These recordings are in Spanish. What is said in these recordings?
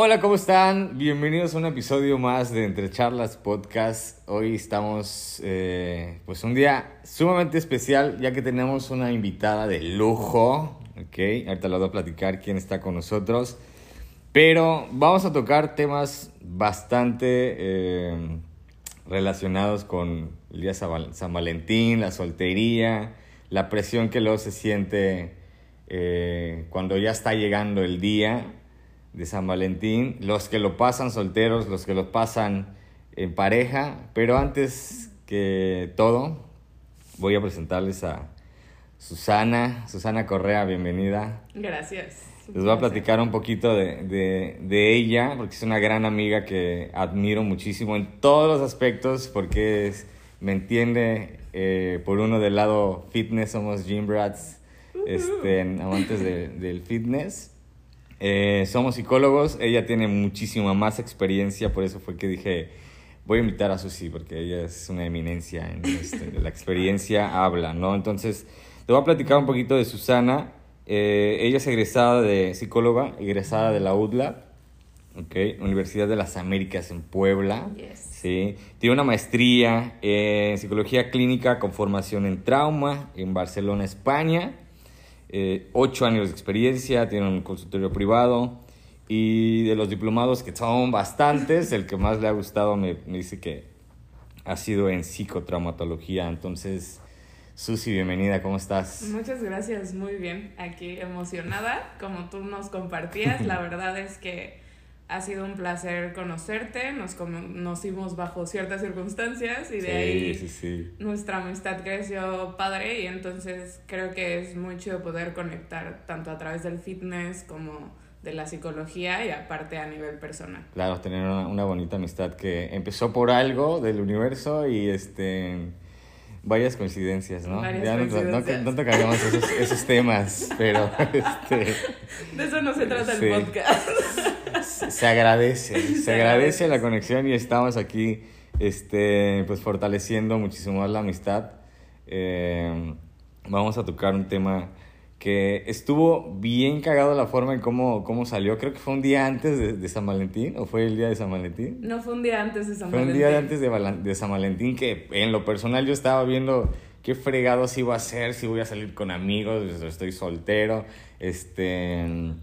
Hola, ¿cómo están? Bienvenidos a un episodio más de Entre Charlas Podcast. Hoy estamos, eh, pues, un día sumamente especial, ya que tenemos una invitada de lujo. Ok, ahorita les voy a platicar quién está con nosotros. Pero vamos a tocar temas bastante eh, relacionados con el día San Valentín, la soltería, la presión que luego se siente eh, cuando ya está llegando el día de San Valentín, los que lo pasan solteros, los que lo pasan en pareja, pero antes que todo, voy a presentarles a Susana, Susana Correa, bienvenida. Gracias. Les voy a platicar un poquito de, de, de, ella, porque es una gran amiga que admiro muchísimo en todos los aspectos, porque es, me entiende eh, por uno del lado fitness, somos gym brats, este, amantes de, del fitness. Eh, somos psicólogos, ella tiene muchísima más experiencia, por eso fue que dije, voy a invitar a Susi, porque ella es una eminencia en este, la experiencia, habla, ¿no? Entonces, te voy a platicar un poquito de Susana. Eh, ella es egresada de psicóloga, egresada de la UDLA, okay, Universidad de las Américas en Puebla. ¿sí? Tiene una maestría en psicología clínica con formación en trauma en Barcelona, España eh, ocho años de experiencia, tiene un consultorio privado y de los diplomados que son bastantes, el que más le ha gustado me, me dice que ha sido en psicotraumatología. Entonces, Susi, bienvenida, ¿cómo estás? Muchas gracias, muy bien. Aquí emocionada, como tú nos compartías, la verdad es que ha sido un placer conocerte, nos conocimos bajo ciertas circunstancias y de ahí nuestra amistad creció padre y entonces creo que es muy chido poder conectar tanto a través del fitness como de la psicología y aparte a nivel personal. Claro, tener una, bonita amistad que empezó por algo del universo y este varias coincidencias, ¿no? ya No, no, tocaríamos esos, esos, temas, pero este, de eso no se trata el podcast se agradece, se agradece la conexión y estamos aquí este, pues fortaleciendo muchísimo más la amistad. Eh, vamos a tocar un tema que estuvo bien cagado la forma en cómo, cómo salió. Creo que fue un día antes de, San Valentín, ¿o fue el día de San Valentín? No, fue un día antes de San Valentín. Fue un día antes de, de San Valentín que en lo personal yo estaba viendo qué fregados iba a hacer, si voy a salir con amigos, estoy soltero, este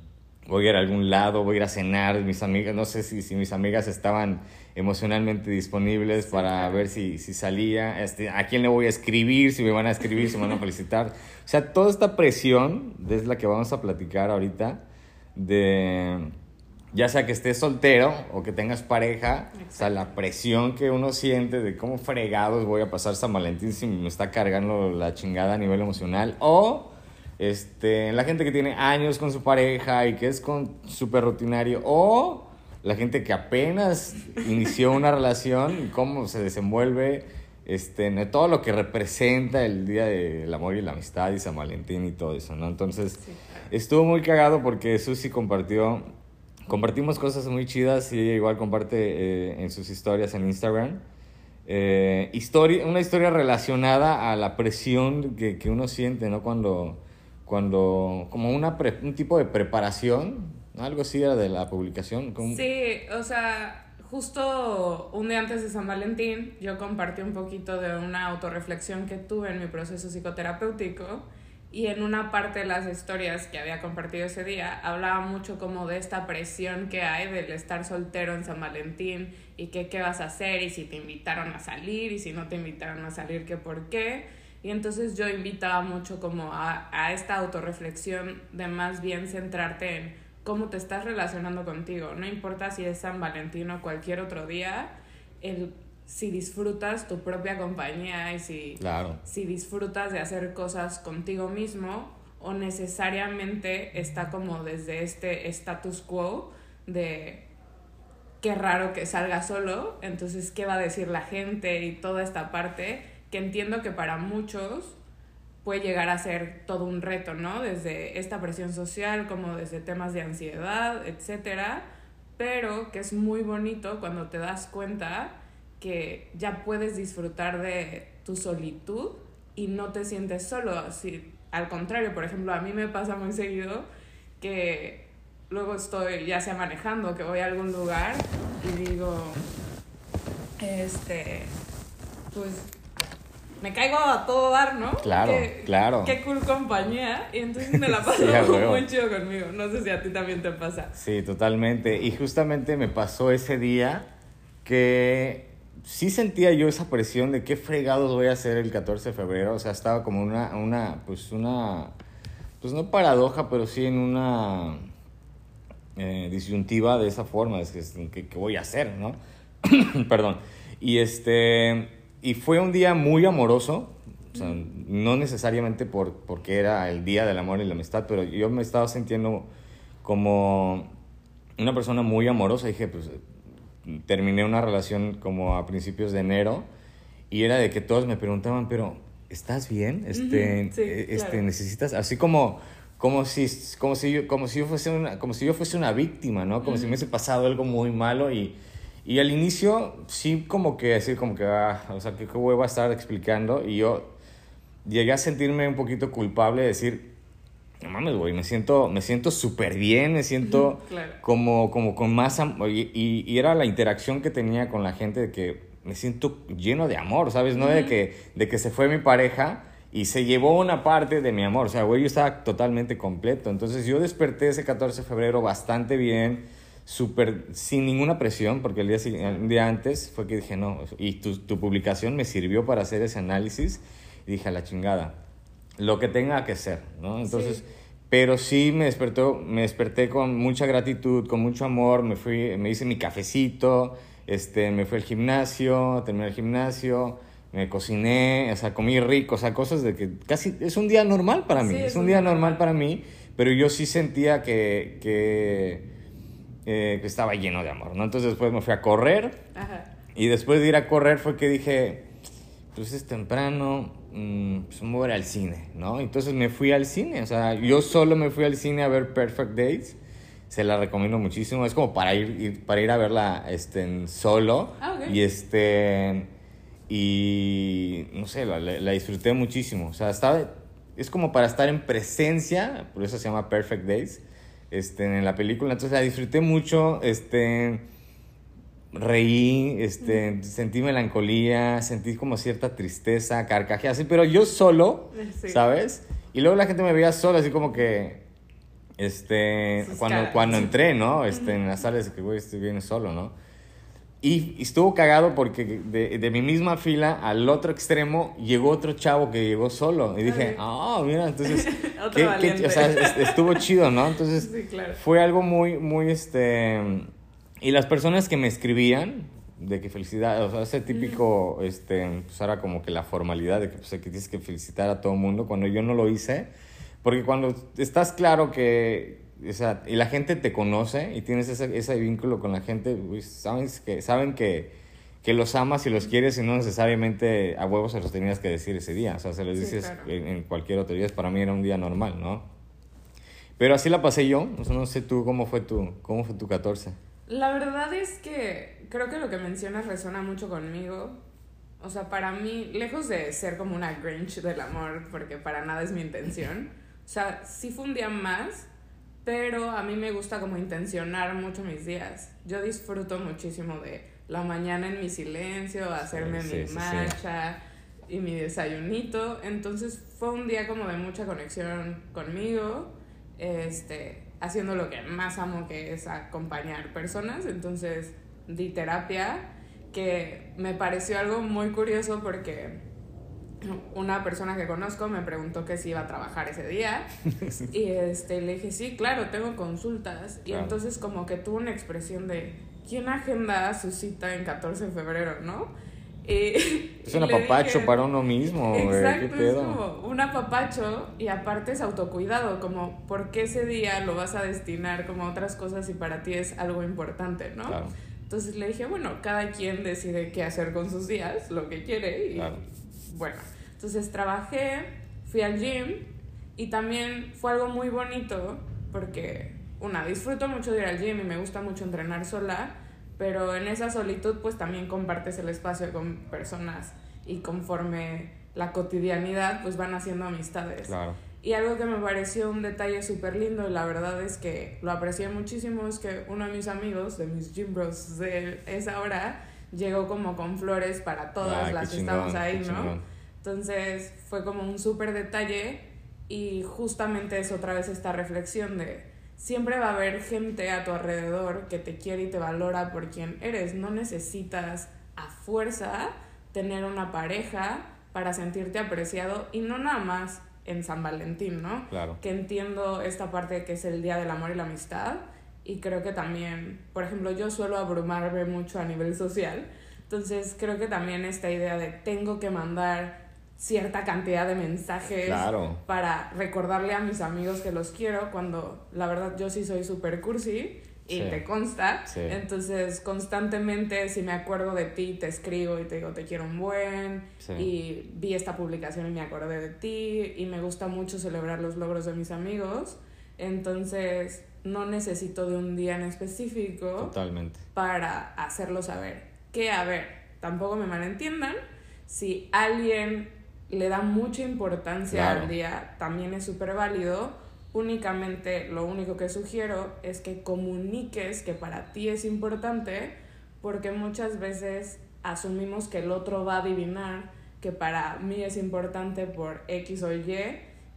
voy a ir a algún lado, voy a ir a cenar, mis amigas, no sé si, si mis amigas estaban emocionalmente disponibles para ver si, si salía, este, a quién le voy a escribir, si me van a escribir, si me van a felicitar. O sea, toda esta presión, es la que vamos a platicar ahorita, de ya sea que estés soltero o que tengas pareja, o sea, la presión que uno siente de cómo fregados voy a pasar San Valentín si me está cargando la chingada a nivel emocional, o este, la gente que tiene años con su pareja y que es con súper rutinario, o la gente que apenas inició una relación, cómo se desenvuelve, este, todo lo que representa el Día del Amor y la Amistad y San Valentín y todo eso, ¿no? Entonces, estuvo muy cagado porque Susi compartió, compartimos cosas muy chidas y ella igual comparte eh, en sus historias en Instagram. Eh, historia, una historia relacionada a la presión que, que uno siente, ¿no? Cuando cuando, como una un tipo de preparación, algo así era de la publicación. Sí, o sea, justo un día antes de San Valentín, yo compartí un poquito de una autorreflexión que tuve en mi proceso psicoterapéutico y en una parte de las historias que había compartido ese día hablaba mucho como de esta presión que hay del estar soltero en San Valentín y que qué vas a hacer y si te invitaron a salir y si no te invitaron a salir, qué por qué y entonces yo invitaba mucho como a, a esta autorreflexión de más bien centrarte en cómo te estás relacionando contigo. No importa si es San Valentín o cualquier otro día, el, si disfrutas tu propia compañía y si, si disfrutas de hacer cosas contigo mismo o necesariamente está como desde este status quo de qué raro que salga solo, entonces qué va a decir la gente y toda esta parte que entiendo que para muchos puede llegar a ser todo un reto, ¿no? Desde esta presión social como desde temas de ansiedad, etcétera, pero que es muy bonito cuando te das cuenta que ya puedes disfrutar de tu solitud y no te sientes solo. Así, al contrario, por ejemplo, a mí me pasa muy seguido que luego estoy ya sea manejando, que voy a algún lugar y digo, este, pues me caigo a todo dar, ¿no? Claro, Qué- claro. Qué cool compañía. Y entonces me la paso Sí, muy chido conmigo. No sé si a ti también te pasa. Sí, totalmente. Y justamente me pasó ese día que sí sentía yo esa presión de qué fregados voy a hacer el 14 de febrero. O sea, estaba como una, una pues una, pues no paradoja, pero sí en una eh, disyuntiva de esa forma, es que, que voy a hacer, ¿no? Perdón. Y este, y fue un día muy amoroso, o sea, no necesariamente por, porque era el día del amor y la amistad, pero yo me estaba sintiendo como una persona muy amorosa. Dije, pues terminé una relación como a principios de enero y era de que todos me preguntaban, pero ¿estás bien? Este, sí, eh, este claro. necesitas así como como si como si yo como si yo fuese una como si yo fuese una víctima, ¿no? Como si me hubiese pasado algo muy malo y y al inicio sí como que así como que ah, o sea, qué hueva estar explicando y yo llegué a sentirme un poquito culpable de decir no mames, güey, me siento, me siento súper bien, me siento Claro. como, como con más... am- Y, y- y era la interacción que tenía con la gente de que me siento lleno de amor, ¿sabes? No de, que, de que se fue mi pareja y se llevó una parte de mi amor. O sea, güey, yo estaba totalmente completo. Entonces yo desperté ese 14 de febrero bastante bien, súper, sin ninguna presión, porque el día, el día antes fue que dije, no, y tu, tu publicación me sirvió para hacer ese análisis. Y dije, a la chingada lo que tenga que ser, ¿no? Entonces, Sí. pero sí me despertó, me desperté con mucha gratitud, con mucho amor, me fui, me hice mi cafecito, este, me fui al gimnasio, terminé el gimnasio, me cociné, o sea, comí rico, o sea, cosas de que casi es un día normal para mí, Sí, es un día normal. para mí, pero yo sí sentía que, que, eh, que estaba lleno de amor, ¿no? Entonces después me fui a correr, Ajá. y después de ir a correr fue que dije, pues es temprano, mm, pues me voy a ir al cine, ¿no? Entonces me fui al cine, o sea, yo solo me fui al cine a ver Perfect Dates. Se la recomiendo muchísimo, es como para ir, ir- para ir a verla este, solo. Ah, ok. Y este y no sé, la, la- la disfruté muchísimo. O sea, estaba, es como para estar en presencia, por eso se llama Perfect Days, este, en la película. Entonces la disfruté mucho, este, reí, este, sentí melancolía, sentí como cierta tristeza, carcajea, así, pero yo solo, Sí. ¿sabes? Y luego la gente me veía solo, así como que, este, Sus cuando, caras. cuando entré, ¿no? Este, en las salas que, güey, estoy bien solo, ¿no? Y, y estuvo cagado porque de, de mi misma fila al otro extremo llegó otro chavo que llegó solo. Y dije, ah, mira, entonces, qué- qué- o sea, es- estuvo chido, ¿no? Entonces, Sí, claro. fue algo muy, muy, este... Y las personas que me escribían, de que felicidad, o sea, ese típico, este, pues ahora como que la formalidad de que, pues, que tienes que felicitar a todo el mundo, cuando yo no lo hice, porque cuando estás claro que, o sea, y la gente te conoce y tienes ese, ese vínculo con la gente, pues, sabes que, saben que, que los amas y los quieres y no necesariamente a huevos se los tenías que decir ese día, o sea, se los Sí, dices claro. en, en cualquier otro día, para mí era un día normal, ¿no? Pero así la pasé yo, o sea, no sé tú, ¿cómo fue tu, cómo fue tu 14? La verdad es que creo que lo que mencionas resuena mucho conmigo. O sea, para mí, lejos de ser como una Grinch del amor, porque para nada es mi intención. O sea, sí fue un día más, pero a mí me gusta como intencionar mucho mis días. Yo disfruto muchísimo de la mañana en mi silencio, hacerme sí, mi sí, sí. matcha y mi desayunito. Entonces fue un día como de mucha conexión conmigo, este, haciendo lo que más amo, que es acompañar personas. Entonces di terapia, que me pareció algo muy curioso porque una persona que conozco me preguntó que si iba a trabajar ese día y este le dije sí claro tengo consultas y Claro. entonces como que tuvo una expresión de quién agenda su cita en 14 de febrero no y, Es un apapacho dije- para uno mismo, güey, qué Exacto, es pedo. como un apapacho y aparte es autocuidado, como por qué ese día lo vas a destinar como a otras cosas y para ti es algo importante, ¿no? Claro. Entonces le dije, bueno, cada quien decide qué hacer con sus días, lo que quiere y Claro. Bueno, entonces trabajé, fui al gym y también fue algo muy bonito porque, una, disfruto mucho de ir al gym y me gusta mucho entrenar sola, pero en esa solitud pues también compartes el espacio con personas y conforme la cotidianidad pues van haciendo amistades. Claro. Y algo que me pareció un detalle súper lindo, y la verdad es que lo aprecié muchísimo, es que uno de mis amigos, de mis gym bros de esa hora, llegó como con flores para todas Ah, las que estamos chingón, ahí, qué ¿no? chingón. Entonces fue como un súper detalle y justamente es otra vez esta reflexión de siempre va a haber gente a tu alrededor que te quiere y te valora por quien eres. No necesitas a fuerza tener una pareja para sentirte apreciado y no nada más en San Valentín, ¿no? Claro. Que entiendo esta parte que es el Día del Amor y la Amistad y creo que también, por ejemplo, yo suelo abrumarme mucho a nivel social, entonces creo que también esta idea de tengo que mandar cierta cantidad de mensajes Claro. para recordarle a mis amigos que los quiero cuando la verdad yo sí soy súper cursi y Sí. te consta. Sí. Entonces constantemente si me acuerdo de ti te escribo y te digo te quiero un buen Sí. y vi esta publicación y me acordé de ti y me gusta mucho celebrar los logros de mis amigos. Entonces no necesito de un día en específico Totalmente. para hacerlo saber. Que, a ver, tampoco me malentiendan, si alguien le da mucha importancia Claro. al día, también es súper válido. Únicamente lo único que sugiero es que comuniques que para ti es importante, porque muchas veces asumimos que el otro va a adivinar que para mí es importante por X o Y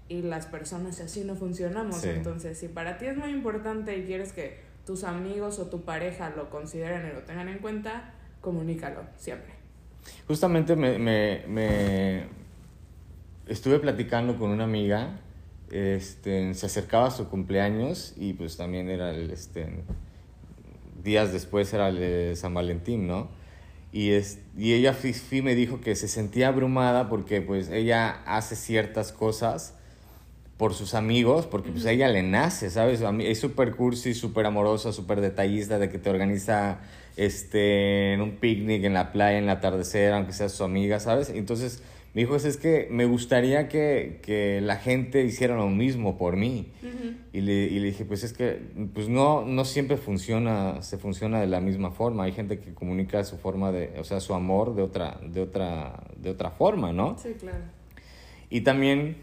y las personas así no funcionamos. Sí. Entonces, si para ti es muy importante y quieres que tus amigos o tu pareja lo consideren y lo tengan en cuenta, comunícalo siempre. Justamente me, me, me estuve platicando con una amiga, este, se acercaba su cumpleaños y pues también era el, este, días después era el de San Valentín, ¿no? Y, es, y ella me dijo que se sentía abrumada porque pues ella hace ciertas cosas por sus amigos, porque pues a ella le nace, ¿sabes? A mí es súper cursi, súper amorosa, súper detallista, de que te organiza este, en un picnic en la playa, en el atardecer, aunque sea su amiga, ¿sabes? Entonces me dijo, es que me gustaría que, que la gente hiciera lo mismo por mí. Y le, y le dije, pues es que pues no, no siempre funciona, se funciona de la misma forma. Hay gente que comunica su forma de, o sea, su amor de otra, de otra, de otra forma, ¿no? Sí, claro. Y también,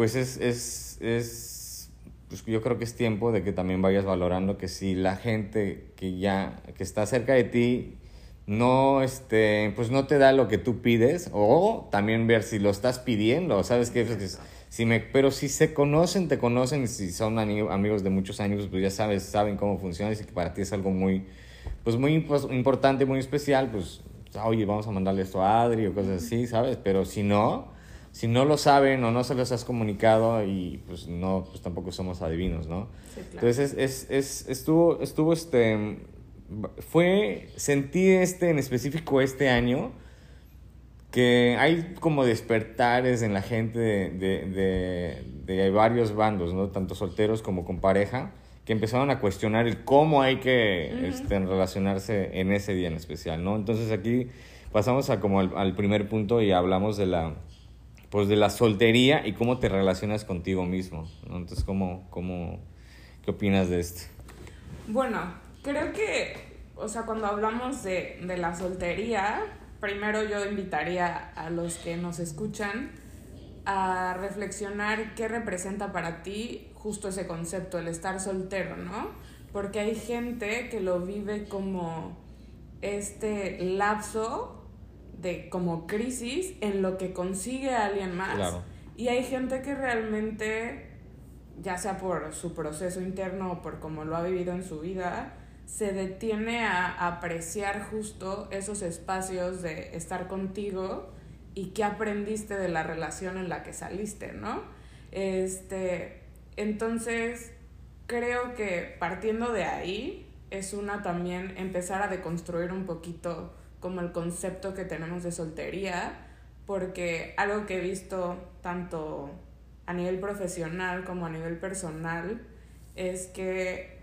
pues es, es, es pues yo creo que es tiempo de que también vayas valorando que si la gente que ya, que está cerca de ti, no, este, pues no te da lo que tú pides, o también ver si lo estás pidiendo, ¿sabes qué? Pues, si me, pero si se conocen, te conocen, si son amigos de muchos años, pues ya sabes, saben cómo funciona, y si para ti es algo muy, pues muy impo- importante, muy especial, pues, oye, vamos a mandarle esto a Adri o cosas así, ¿sabes? Pero si no, si no lo saben o no se los has comunicado y pues no, pues tampoco somos adivinos, ¿no? Sí, claro. Entonces es, es, es- estuvo, estuvo este, fue, sentí este en específico este año que hay como despertares en la gente de, de, de, de varios bandos, ¿no? Tanto solteros como con pareja, que empezaron a cuestionar el cómo hay que este, relacionarse en ese día en especial, ¿no? Entonces aquí pasamos a como al, al primer punto y hablamos de la, pues de la soltería y cómo te relacionas contigo mismo. Entonces, ¿cómo, cómo, ¿qué opinas de esto? Bueno, creo que, o sea, cuando hablamos de, de la soltería, primero yo invitaría a los que nos escuchan a reflexionar qué representa para ti justo ese concepto, el estar soltero, ¿no? Porque hay gente que lo vive como este lapso de como crisis en lo que consigue a alguien más. Claro. Y hay gente que realmente, ya sea por su proceso interno o por cómo lo ha vivido en su vida, se detiene a apreciar justo esos espacios de estar contigo y qué aprendiste de la relación en la que saliste, ¿no? Este, entonces, creo que partiendo de ahí es una también empezar a deconstruir un poquito como el concepto que tenemos de soltería, porque algo que he visto tanto a nivel profesional como a nivel personal es que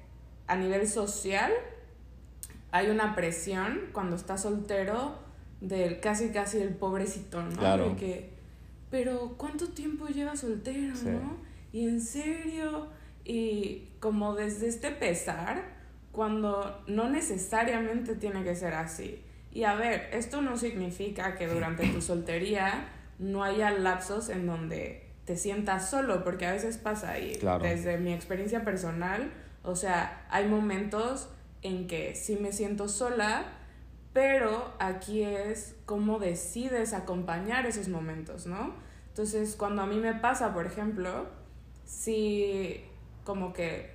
a nivel social hay una presión cuando estás soltero del casi casi el pobrecito, ¿no? Claro. De que, pero ¿cuánto tiempo llevas soltero, Sí. no? Y en serio, y como desde este pesar, cuando no necesariamente tiene que ser así. Y a ver, esto no significa que durante tu soltería no haya lapsos en donde te sientas solo, porque a veces pasa y desde mi experiencia personal, o sea, hay momentos en que sí me siento sola, pero aquí es cómo decides acompañar esos momentos, ¿no? Entonces, cuando a mí me pasa, por ejemplo, si como que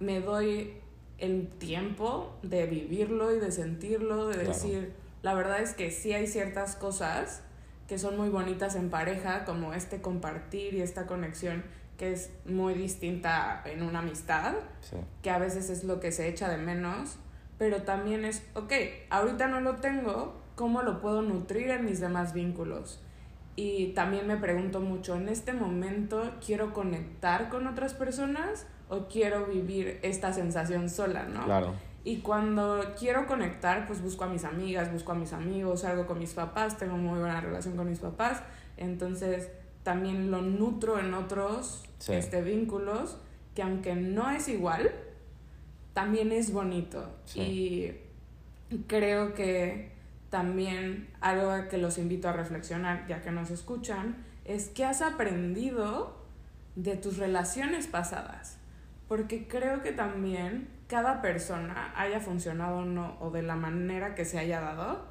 me doy el tiempo de vivirlo y de sentirlo, de decir, la verdad es que sí hay ciertas cosas que son muy bonitas en pareja, como este compartir y esta conexión que es muy distinta en una amistad, que a veces es lo que se echa de menos, pero también es, ok, ahorita no lo tengo, ¿cómo lo puedo nutrir en mis demás vínculos? Y también me pregunto mucho, ¿en este momento quiero conectar con otras personas o quiero vivir esta sensación sola, no? Claro. Y cuando quiero conectar, pues busco a mis amigas, busco a mis amigos, salgo con mis papás, tengo muy buena relación con mis papás, entonces también lo nutro en otros este, vínculos que aunque no es igual, también es bonito. Y creo que también algo que los invito a reflexionar, ya que nos escuchan, es que has aprendido de tus relaciones pasadas. Porque creo que también cada persona haya funcionado o no, o de la manera que se haya dado,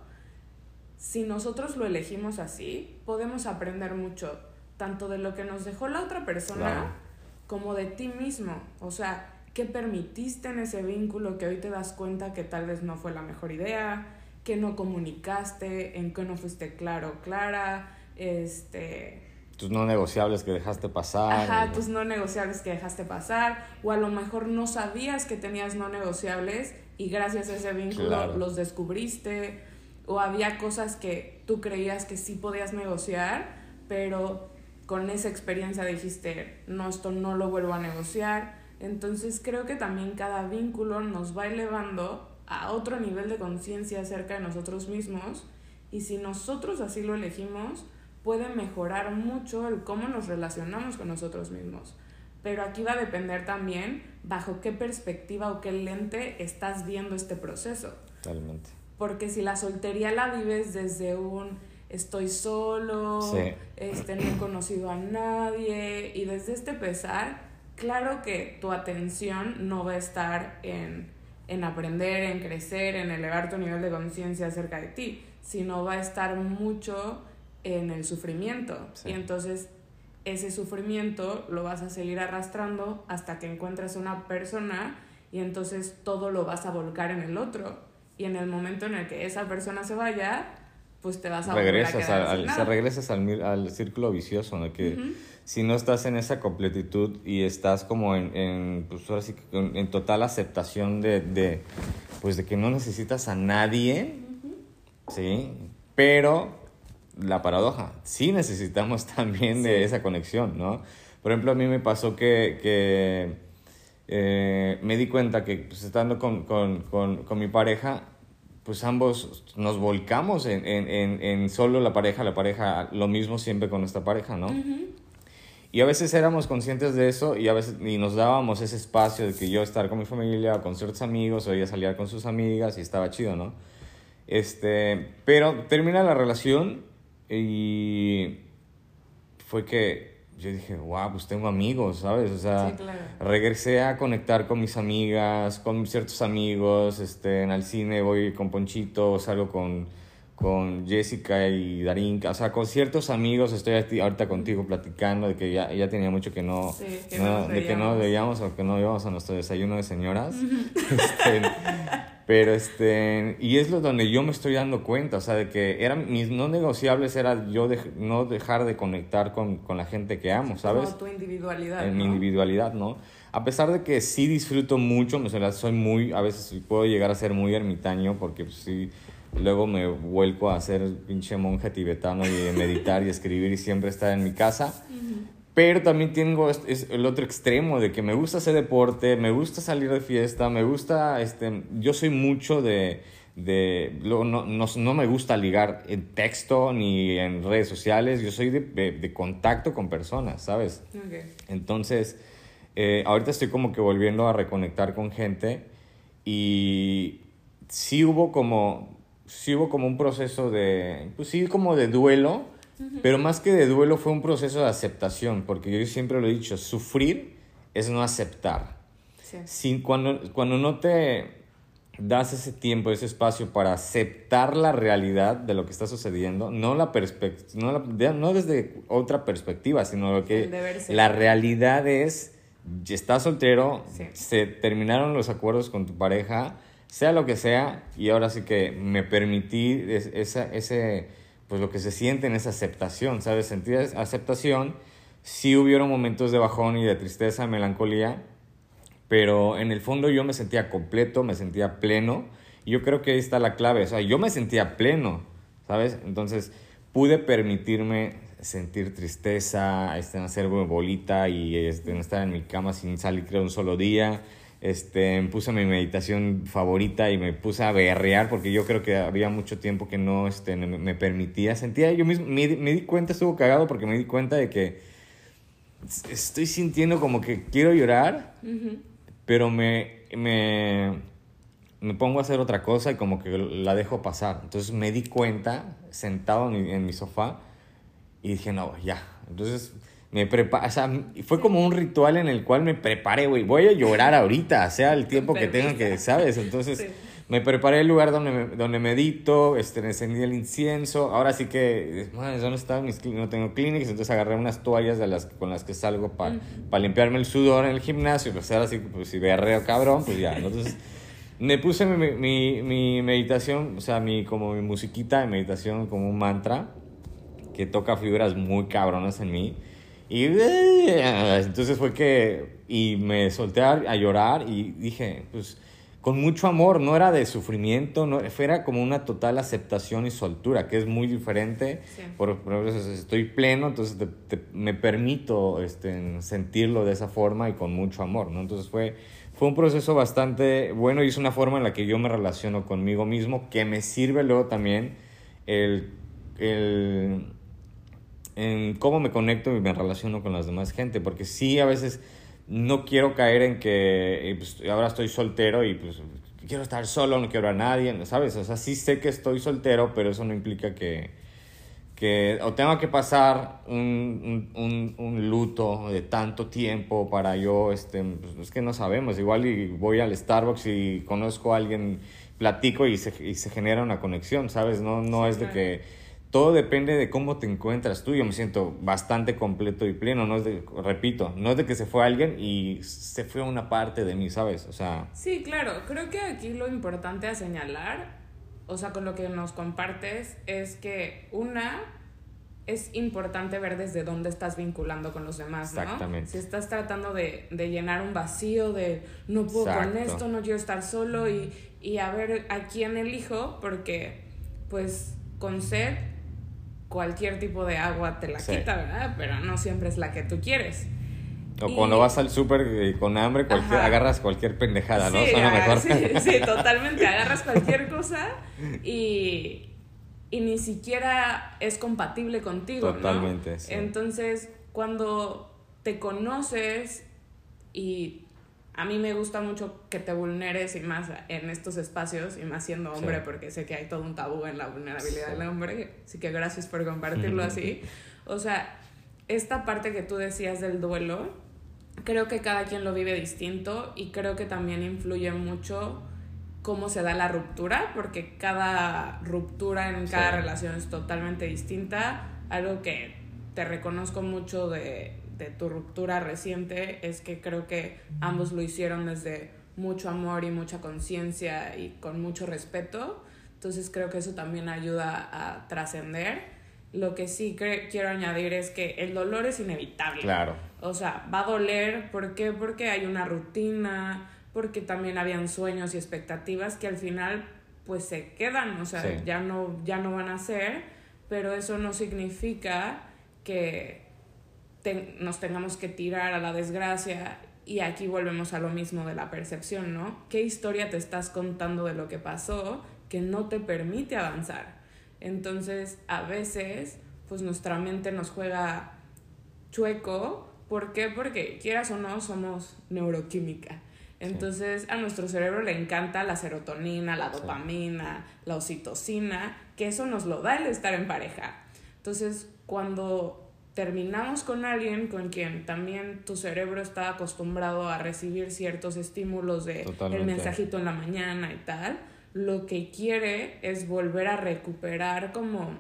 si nosotros lo elegimos así, podemos aprender mucho, tanto de lo que nos dejó la otra persona, como de ti mismo. O sea, ¿qué permitiste en ese vínculo que hoy te das cuenta que tal vez no fue la mejor idea? que no comunicaste? ¿En qué no fuiste claro clara? Este tus no negociables que dejaste pasar. Ajá, tus no negociables que dejaste pasar. O a lo mejor no sabías que tenías no negociables y gracias a ese vínculo los descubriste. O había cosas que tú creías que sí podías negociar, pero con esa experiencia dijiste, no, esto no lo vuelvo a negociar. Entonces creo que también cada vínculo nos va elevando a otro nivel de conciencia acerca de nosotros mismos y si nosotros así lo elegimos, puede mejorar mucho el cómo nos relacionamos con nosotros mismos. Pero aquí va a depender también bajo qué perspectiva o qué lente estás viendo este proceso. Totalmente. Porque si la soltería la vives desde un estoy solo, este, no he conocido a nadie, y desde este pesar, claro que tu atención no va a estar en, en aprender, en crecer, en elevar tu nivel de conciencia acerca de ti, sino va a estar mucho en el sufrimiento. Y entonces ese sufrimiento lo vas a seguir arrastrando hasta que encuentres una persona y entonces todo lo vas a volcar en el otro. Y en el momento en el que esa persona se vaya, pues te vas a regresas volver a al, regresas al, al, círculo vicioso, ¿no? Que si no estás en esa completitud y estás como en, en pues ahora sí, en, total aceptación de, de, pues de que no necesitas a nadie, ¿sí? Pero la paradoja, sí necesitamos también de esa conexión, ¿no? Por ejemplo, a mí me pasó que, que eh, me di cuenta que pues, estando con, con, con, con, mi pareja, pues ambos nos volcamos en, en, en, solo la pareja, la pareja, lo mismo siempre con nuestra pareja, ¿no? Y a veces éramos conscientes de eso y a veces y nos dábamos ese espacio de que yo estar con mi familia o con ciertos amigos o ella salía con sus amigas y estaba chido, ¿no? Este, pero termina la relación y fue que yo dije, wow, pues tengo amigos, ¿sabes? O sea, regresé a conectar con mis amigas, con ciertos amigos, este, en el cine voy con Ponchito, salgo con, con Jessica y Darín, o sea, con ciertos amigos estoy ahorita contigo platicando de que ya, ya tenía mucho que no, de que no veíamos o que no íbamos a nuestro desayuno de señoras. este, pero este, y es lo donde yo me estoy dando cuenta, o sea, de que eran mis no negociables era yo de, no dejar de conectar con, con, la gente que amo, ¿sabes? Como tu individualidad. En mi individualidad, ¿no? A pesar de que sí disfruto mucho, o sea, soy muy, a veces puedo llegar a ser muy ermitaño porque pues, sí, luego me vuelco a ser pinche monje tibetano y meditar y escribir y siempre estar en mi casa. Pero también tengo el otro extremo de que me gusta hacer deporte, me gusta salir de fiesta, me gusta, este, yo soy mucho de, de no, no, no, me gusta ligar en texto ni en redes sociales, yo soy de, de, contacto con personas, ¿sabes? Entonces, eh, ahorita estoy como que volviendo a reconectar con gente y sí hubo como, sí hubo como un proceso de, pues sí, como de duelo, Pero más que de duelo fue un proceso de aceptación, porque yo siempre lo he dicho, sufrir es no aceptar. Sin, cuando, cuando no te das ese tiempo, ese espacio para aceptar la realidad de lo que está sucediendo, no, la no, no desde otra perspectiva, sino que la realidad es, estás soltero, se terminaron los acuerdos con tu pareja, sea lo que sea, y ahora sí que me permití esa, ese, pues lo que se siente en esa aceptación, ¿sabes? Sentir aceptación, sí hubieron momentos de bajón y de tristeza, melancolía, pero en el fondo yo me sentía completo, me sentía pleno. Yo creo que ahí está la clave. O sea, yo me sentía pleno, ¿sabes? Entonces pude permitirme sentir tristeza, este, hacer bolita y este, estar en mi cama sin salir, creo, un solo día. Este, puse mi meditación favorita y me puse a berrear porque yo creo que había mucho tiempo que no este, me permitía. Sentía yo mismo, me, di cuenta, estuvo cagado porque me di cuenta de que estoy sintiendo como que quiero llorar pero me, me, me pongo a hacer otra cosa y como que la dejo pasar. Entonces me di cuenta, sentado en mi, en mi sofá, y dije, no, ya. Entonces me preparé, o sea, fue como un ritual en el cual me preparé, güey, voy a llorar ahorita, sea el tiempo que tenga que, ¿sabes? Entonces me preparé el lugar donde, donde medito, este, encendí el incienso. Ahora sí que, ¿dónde están mis No tengo clínicas, entonces agarré unas toallas de las, con las que salgo para limpiarme el sudor en el gimnasio. Pues ahora sí, pues si berreo cabrón, pues ya. Entonces me puse mi, mi, mi, meditación, o sea, mi, como mi musiquita de meditación, como un mantra que toca figuras muy cabronas en mí. Y entonces fue que, y me solté a llorar y dije, pues con mucho amor, no era de sufrimiento, no, era como una total aceptación y soltura, que es muy diferente. Por, por, estoy pleno, entonces me permito este, sentirlo de esa forma y con mucho amor, ¿no? Entonces fue, fue un proceso bastante bueno y es una forma en la que yo me relaciono conmigo mismo, que me sirve luego también el, el en cómo me conecto y me relaciono con las demás gente, porque sí a veces no quiero caer en que eh, pues, ahora estoy soltero y pues quiero estar solo, no quiero a nadie, ¿sabes? O sea, sí sé que estoy soltero, pero eso no implica que, que o tenga que pasar un, un, un, luto de tanto tiempo para yo, este, pues, es que no sabemos, igual y voy al Starbucks y conozco a alguien, platico y se, y se genera una conexión, ¿sabes? No, no es de que todo depende de cómo te encuentras tú. Yo me siento bastante completo y pleno. No es de, repito, no es de que se fue alguien y se fue una parte de mí, ¿sabes? O sea. Sí, claro. Creo que aquí lo importante a señalar, o sea, con lo que nos compartes, es que una es importante ver desde dónde estás vinculando con los demás, ¿no? Exactamente. Si estás tratando de, de llenar un vacío de no puedo con esto, no quiero estar solo y, y a ver a quién elijo, porque pues con sed cualquier tipo de agua te la quita, ¿verdad? Pero no siempre es la que tú quieres. O cuando vas al súper eh, con hambre, agarras cualquier pendejada, ¿no? Sí, mejor. Sí, totalmente. Agarras cualquier cosa y, y ni siquiera es compatible contigo, totalmente, Sí. Entonces, cuando te conoces y a mí me gusta mucho que te vulneres y más en estos espacios y más siendo hombre porque sé que hay todo un tabú en la vulnerabilidad del hombre, así que gracias por compartirlo así. O sea, esta parte que tú decías del duelo, creo que cada quien lo vive distinto y creo que también influye mucho cómo se da la ruptura, porque cada ruptura en cada relación es totalmente distinta, algo que te reconozco mucho de de tu ruptura reciente es que creo que ambos lo hicieron desde mucho amor y mucha conciencia y con mucho respeto. Entonces creo que eso también ayuda a trascender. Lo que sí quiero añadir es que el dolor es inevitable. Claro. O sea, va a doler. ¿Por qué? Porque hay una rutina, porque también habían sueños y expectativas que al final pues se quedan, o sea, ya, no, ya no van a ser, pero eso no significa que nos tengamos que tirar a la desgracia y aquí volvemos a lo mismo de la percepción, ¿no? ¿Qué historia te estás contando de lo que pasó que no te permite avanzar? Entonces, a veces, pues nuestra mente nos juega chueco. ¿Por qué? Porque quieras o no, somos neuroquímica. Entonces, a nuestro cerebro le encanta la serotonina, la dopamina, la oxitocina, que eso nos lo da el estar en pareja. Entonces, cuando terminamos con alguien con quien también tu cerebro está acostumbrado a recibir ciertos estímulos de el mensajito en la mañana y tal, lo que quiere es volver a recuperar como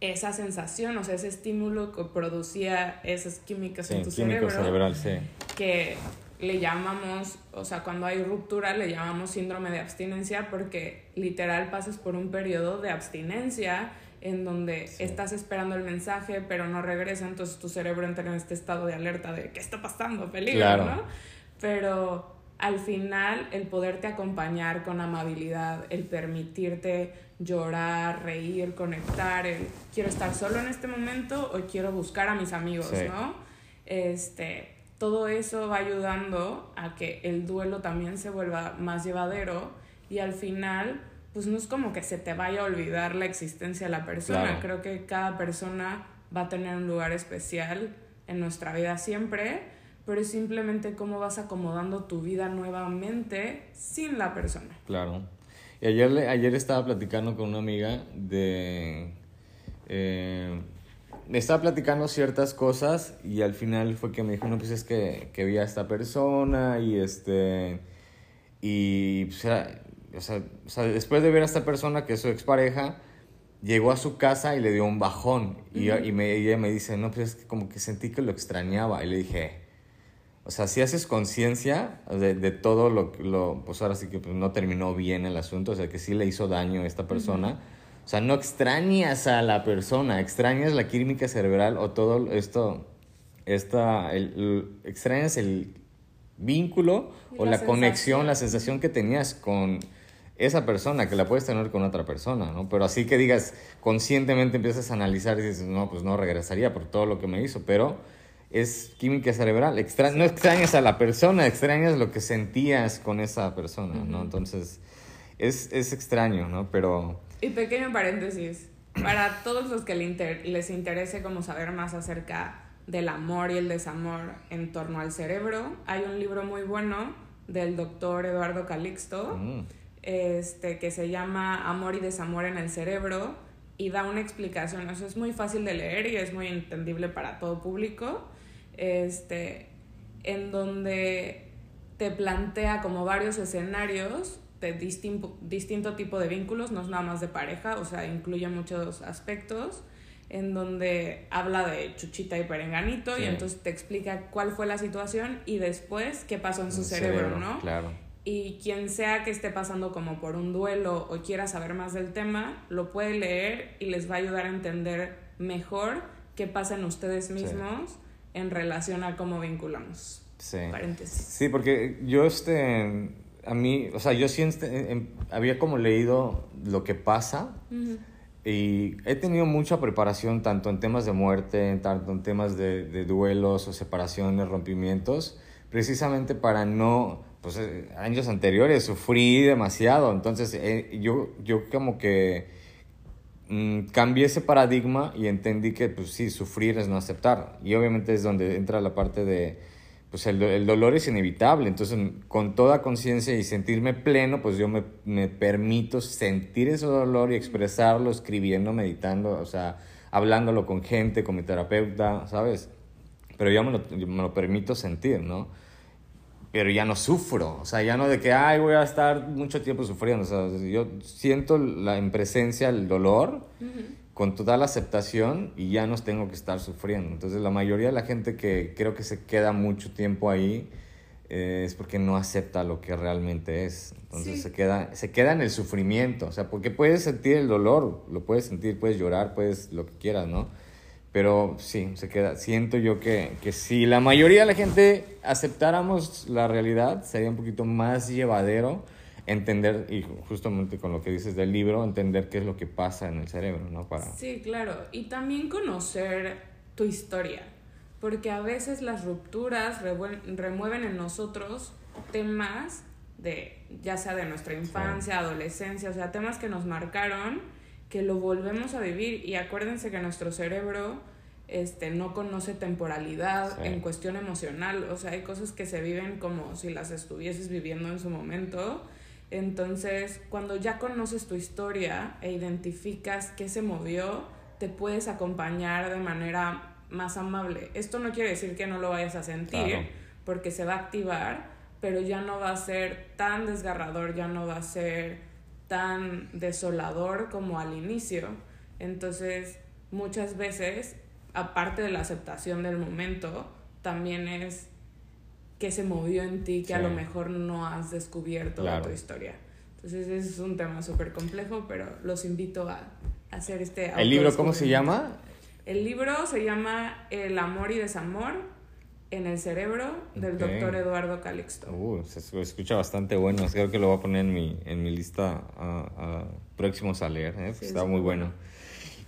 esa sensación, o sea, ese estímulo que producía esas químicas en tu cerebro. cerebral, sí. Que le llamamos, o sea, cuando hay ruptura le llamamos síndrome de abstinencia porque literal pasas por un periodo de abstinencia en donde estás esperando el mensaje pero no regresa, entonces tu cerebro entra en este estado de alerta de qué está pasando, peligro, ¿no? Pero al final el poderte acompañar con amabilidad, el permitirte llorar, reír, conectar, el quiero estar solo en este momento o quiero buscar a mis amigos, ¿no? Este, todo eso va ayudando a que el duelo también se vuelva más llevadero y al final pues no es como que se te vaya a olvidar la existencia de la persona, creo que cada persona va a tener un lugar especial en nuestra vida siempre pero es simplemente cómo vas acomodando tu vida nuevamente sin la persona. Claro. Y ayer, ayer estaba platicando con una amiga de... Eh, estaba platicando ciertas cosas y al final fue que me dijo, no, pues es que, que vi a esta persona y este... Y pues o sea, o sea, después de ver a esta persona que es su expareja, llegó a su casa y le dio un bajón. Y, y me, ella me dice, no, pues es que como que sentí que lo extrañaba. Y le dije, o sea, si haces conciencia de, de, todo lo, lo, pues ahora sí que pues, no terminó bien el asunto, o sea, que sí le hizo daño a esta persona. O sea, no extrañas a la persona, extrañas la química cerebral o todo esto, esta, el, extrañas el vínculo o la, conexión, la sensación que tenías con esa persona, que la puedes tener con otra persona, ¿no? Pero así que digas, conscientemente empiezas a analizar y dices, no, pues no regresaría por todo lo que me hizo, pero es química cerebral. no extrañas a la persona, extrañas lo que sentías con esa persona, ¿no? Entonces, es, es, extraño, ¿no? Pero... Y pequeño paréntesis, para todos los que les interese como saber más acerca del amor y el desamor en torno al cerebro, hay un libro muy bueno del doctor Eduardo Calixto, mm. Este, que se llama Amor y desamor en el cerebro, y da una explicación. Eso es muy fácil de leer y es muy entendible para todo público este, en donde te plantea como varios escenarios de distinto, distinto tipo de vínculos, no es nada más de pareja, o sea, incluye muchos aspectos, en donde habla de Chuchita y Perenganito y entonces te explica cuál fue la situación y después qué pasó en su cerebro, ¿no? Claro. Y quien sea que esté pasando como por un duelo o quiera saber más del tema, lo puede leer y les va a ayudar a entender mejor qué pasa en ustedes mismos en relación a cómo vinculamos. Sí. Paréntesis. Sí, porque yo, este, a mí, o sea, yo sí este, había como leído lo que pasa y he tenido mucha preparación tanto en temas de muerte, tanto en temas de, de duelos o separaciones, rompimientos, precisamente para no, pues eh, años anteriores sufrí demasiado, entonces eh, yo, yo como que Mm, cambié ese paradigma y entendí que, pues sí, sufrir es no aceptar. Y obviamente es donde entra la parte de, pues el, el dolor es inevitable. Entonces, con toda conciencia y sentirme pleno, pues yo me, me, permito sentir ese dolor y expresarlo escribiendo, meditando, o sea, hablándolo con gente, con mi terapeuta, ¿sabes? Pero yo me lo, me lo permito sentir, ¿no? Pero ya no sufro, o sea, ya no de que, ay, voy a estar mucho tiempo sufriendo, o sea, yo siento la, en presencia el dolor con toda la aceptación y ya no tengo que estar sufriendo. Entonces, la mayoría de la gente que creo que se queda mucho tiempo ahí eh, es porque no acepta lo que realmente es. Entonces, se, queda, se queda en el sufrimiento, o sea, porque puedes sentir el dolor, lo puedes sentir, puedes llorar, puedes lo que quieras, ¿no? Pero sí, se queda. Siento yo que, que si la mayoría de la gente aceptáramos la realidad, sería un poquito más llevadero entender, y justamente con lo que dices del libro, entender qué es lo que pasa en el cerebro, ¿no? Para... Sí, claro. Y también conocer tu historia. Porque a veces las rupturas remueven en nosotros temas de, ya sea de nuestra infancia, adolescencia, o sea, temas que nos marcaron que lo volvemos a vivir y acuérdense que nuestro cerebro este, no conoce temporalidad en cuestión emocional, o sea, hay cosas que se viven como si las estuvieses viviendo en su momento. Entonces, cuando ya conoces tu historia e identificas qué se movió, te puedes acompañar de manera más amable. Esto no quiere decir que no lo vayas a sentir, porque se va a activar, pero ya no va a ser tan desgarrador, ya no va a ser tan desolador como al inicio. Entonces, muchas veces, aparte de la aceptación del momento, también es que se movió en ti que a lo mejor no has descubierto de tu historia. Entonces es un tema súper complejo, pero los invito a, hacer este... ¿El libro cómo se llama? El libro se llama El amor y desamor en el cerebro del doctor Eduardo Calixto. Uh, se escucha bastante bueno. Creo que lo voy a poner en mi, en mi lista a, próximos a leer. ¿eh? Está muy bueno.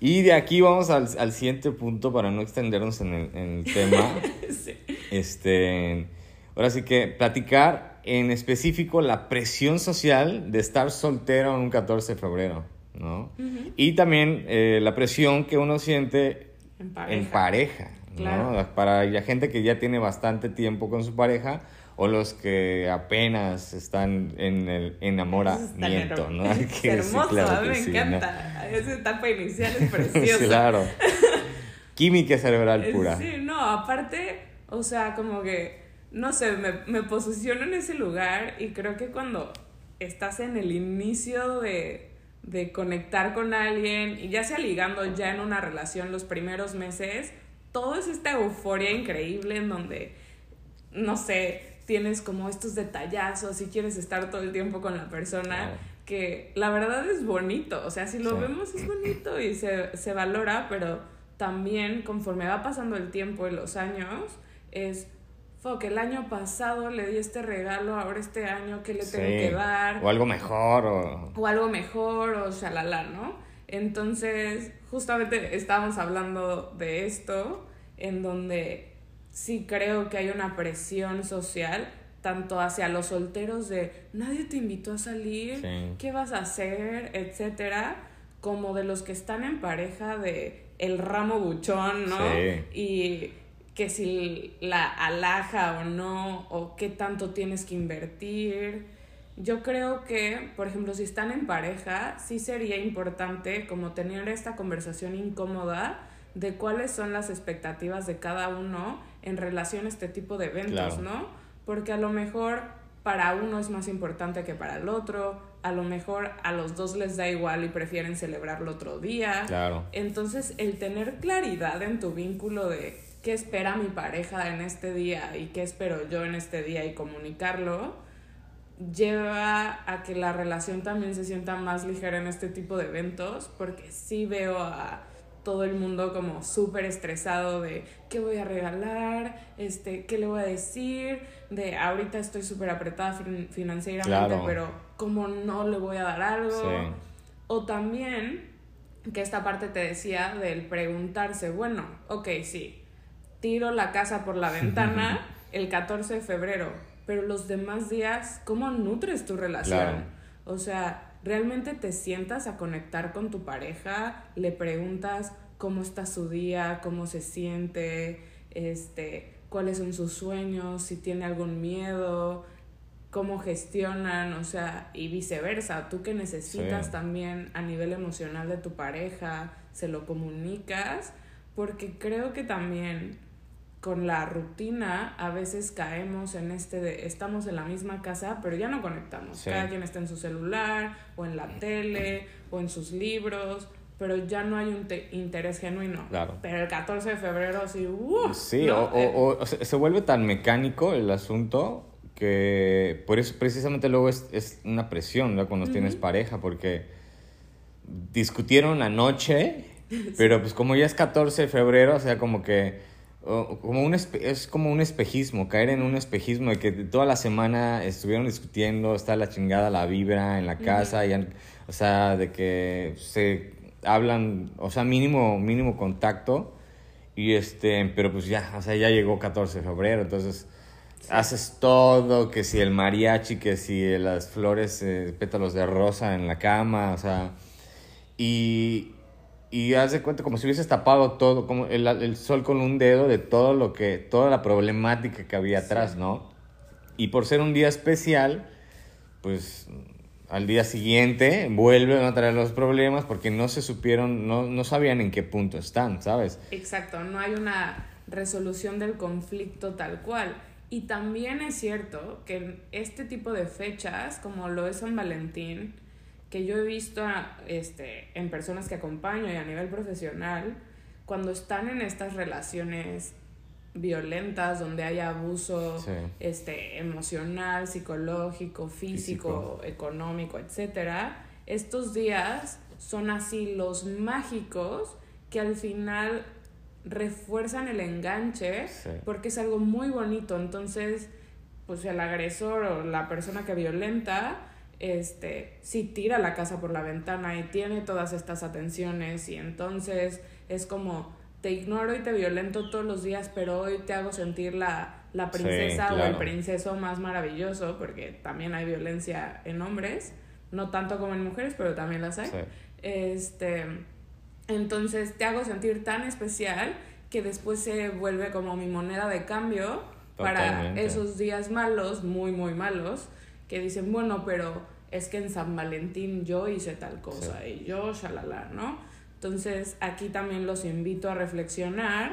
Y de aquí vamos al, al, siguiente punto para no extendernos en el, en el tema. sí. Este, ahora sí que platicar en específico la presión social de estar soltero en un 14 de febrero, ¿no? Y también eh, la presión que uno siente en pareja, ¿no? Para la gente que ya tiene bastante tiempo con su pareja o los que apenas están en el enamoramiento, ¿no? Es hermoso, a mí me encanta. Esa etapa inicial es preciosa. claro. Química cerebral pura. Sí, no, aparte, o sea, como que no sé, me, me posiciono en ese lugar y creo que cuando estás en el inicio de, de conectar con alguien y ya sea ligando ya en una relación los primeros meses, todo es esta euforia increíble en donde, no sé, tienes como estos detallazos y quieres estar todo el tiempo con la persona, que la verdad es bonito, o sea, si lo vemos es bonito y se, se valora, pero también conforme va pasando el tiempo y los años, es que el año pasado le di este regalo, ahora este año, ¿qué le tengo que dar? O algo mejor, o... O algo mejor, o shalala, ¿no? Entonces, justamente estábamos hablando de esto, en donde sí creo que hay una presión social, tanto hacia los solteros de nadie te invitó a salir, ¿qué vas a hacer? etcétera, como de los que están en pareja de el ramo buchón, ¿no? Y que si la alhaja o no, o qué tanto tienes que invertir. Yo creo que, por ejemplo, si están en pareja, sí sería importante como tener esta conversación incómoda de cuáles son las expectativas de cada uno en relación a este tipo de eventos, ¿no? Porque a lo mejor para uno es más importante que para el otro, a lo mejor a los dos les da igual y prefieren celebrarlo otro día. Claro. Entonces, el tener claridad en tu vínculo de qué espera mi pareja en este día y qué espero yo en este día y comunicarlo, lleva a que la relación también se sienta más ligera en este tipo de eventos, porque sí veo a todo el mundo como súper estresado de qué voy a regalar, este, qué le voy a decir, de ahorita estoy súper apretada financieramente, pero como no le voy a dar algo. O también, que esta parte te decía del preguntarse, bueno, ok, sí, tiro la casa por la ventana el 14 de febrero, pero los demás días, ¿cómo nutres tu relación? O sea, realmente te sientas a conectar con tu pareja, le preguntas cómo está su día, cómo se siente, este, cuáles son sus sueños, si tiene algún miedo, cómo gestionan, o sea, y viceversa, tú que necesitas también a nivel emocional de tu pareja, se lo comunicas, porque creo que también con la rutina a veces caemos en este de estamos en la misma casa pero ya no conectamos. Cada quien está en su celular o en la tele o en sus libros pero ya no hay un interés genuino. Claro. pero el 14 de febrero sí uh, sí o, o, o, se vuelve tan mecánico el asunto que por eso precisamente luego es, es una presión ¿no? cuando tienes pareja porque discutieron anoche pero pues como ya es 14 de febrero o sea como que como un es como un espejismo, caer en un espejismo de que toda la semana estuvieron discutiendo, está la chingada la vibra en la casa, y, o sea, de que se hablan, o sea, mínimo, mínimo contacto, y este, pero pues ya, o sea, ya llegó 14 de febrero, entonces haces todo, que si el mariachi, que si las flores, eh, pétalos de rosa en la cama, o sea, y, y haz de cuenta como si hubieses tapado todo, como el, el, sol con un dedo de todo lo que, toda la problemática que había atrás, ¿no? Y por ser un día especial, pues al día siguiente vuelven a traer los problemas porque no se supieron, no, no sabían en qué punto están, ¿sabes? Exacto, no hay una resolución del conflicto tal cual. Y también es cierto que este tipo de fechas, como lo es San Valentín, que yo he visto este, en personas que acompaño y a nivel profesional, cuando están en estas relaciones violentas, donde hay abuso este, emocional, psicológico, físico, económico, etc., estos días son así los mágicos que al final refuerzan el enganche porque es algo muy bonito. Entonces, pues el agresor o la persona que violenta, este, sí tira la casa por la ventana y tiene todas estas atenciones y entonces es como te ignoro y te violento todos los días, pero hoy te hago sentir la, la princesa o el princeso más maravilloso, porque también hay violencia en hombres, no tanto como en mujeres, pero también las hay. Este, entonces te hago sentir tan especial que después se vuelve como mi moneda de cambio para esos días malos, muy, muy malos, que dicen, bueno, pero es que en San Valentín yo hice tal cosa y yo, shalala, ¿no? Entonces aquí también los invito a reflexionar.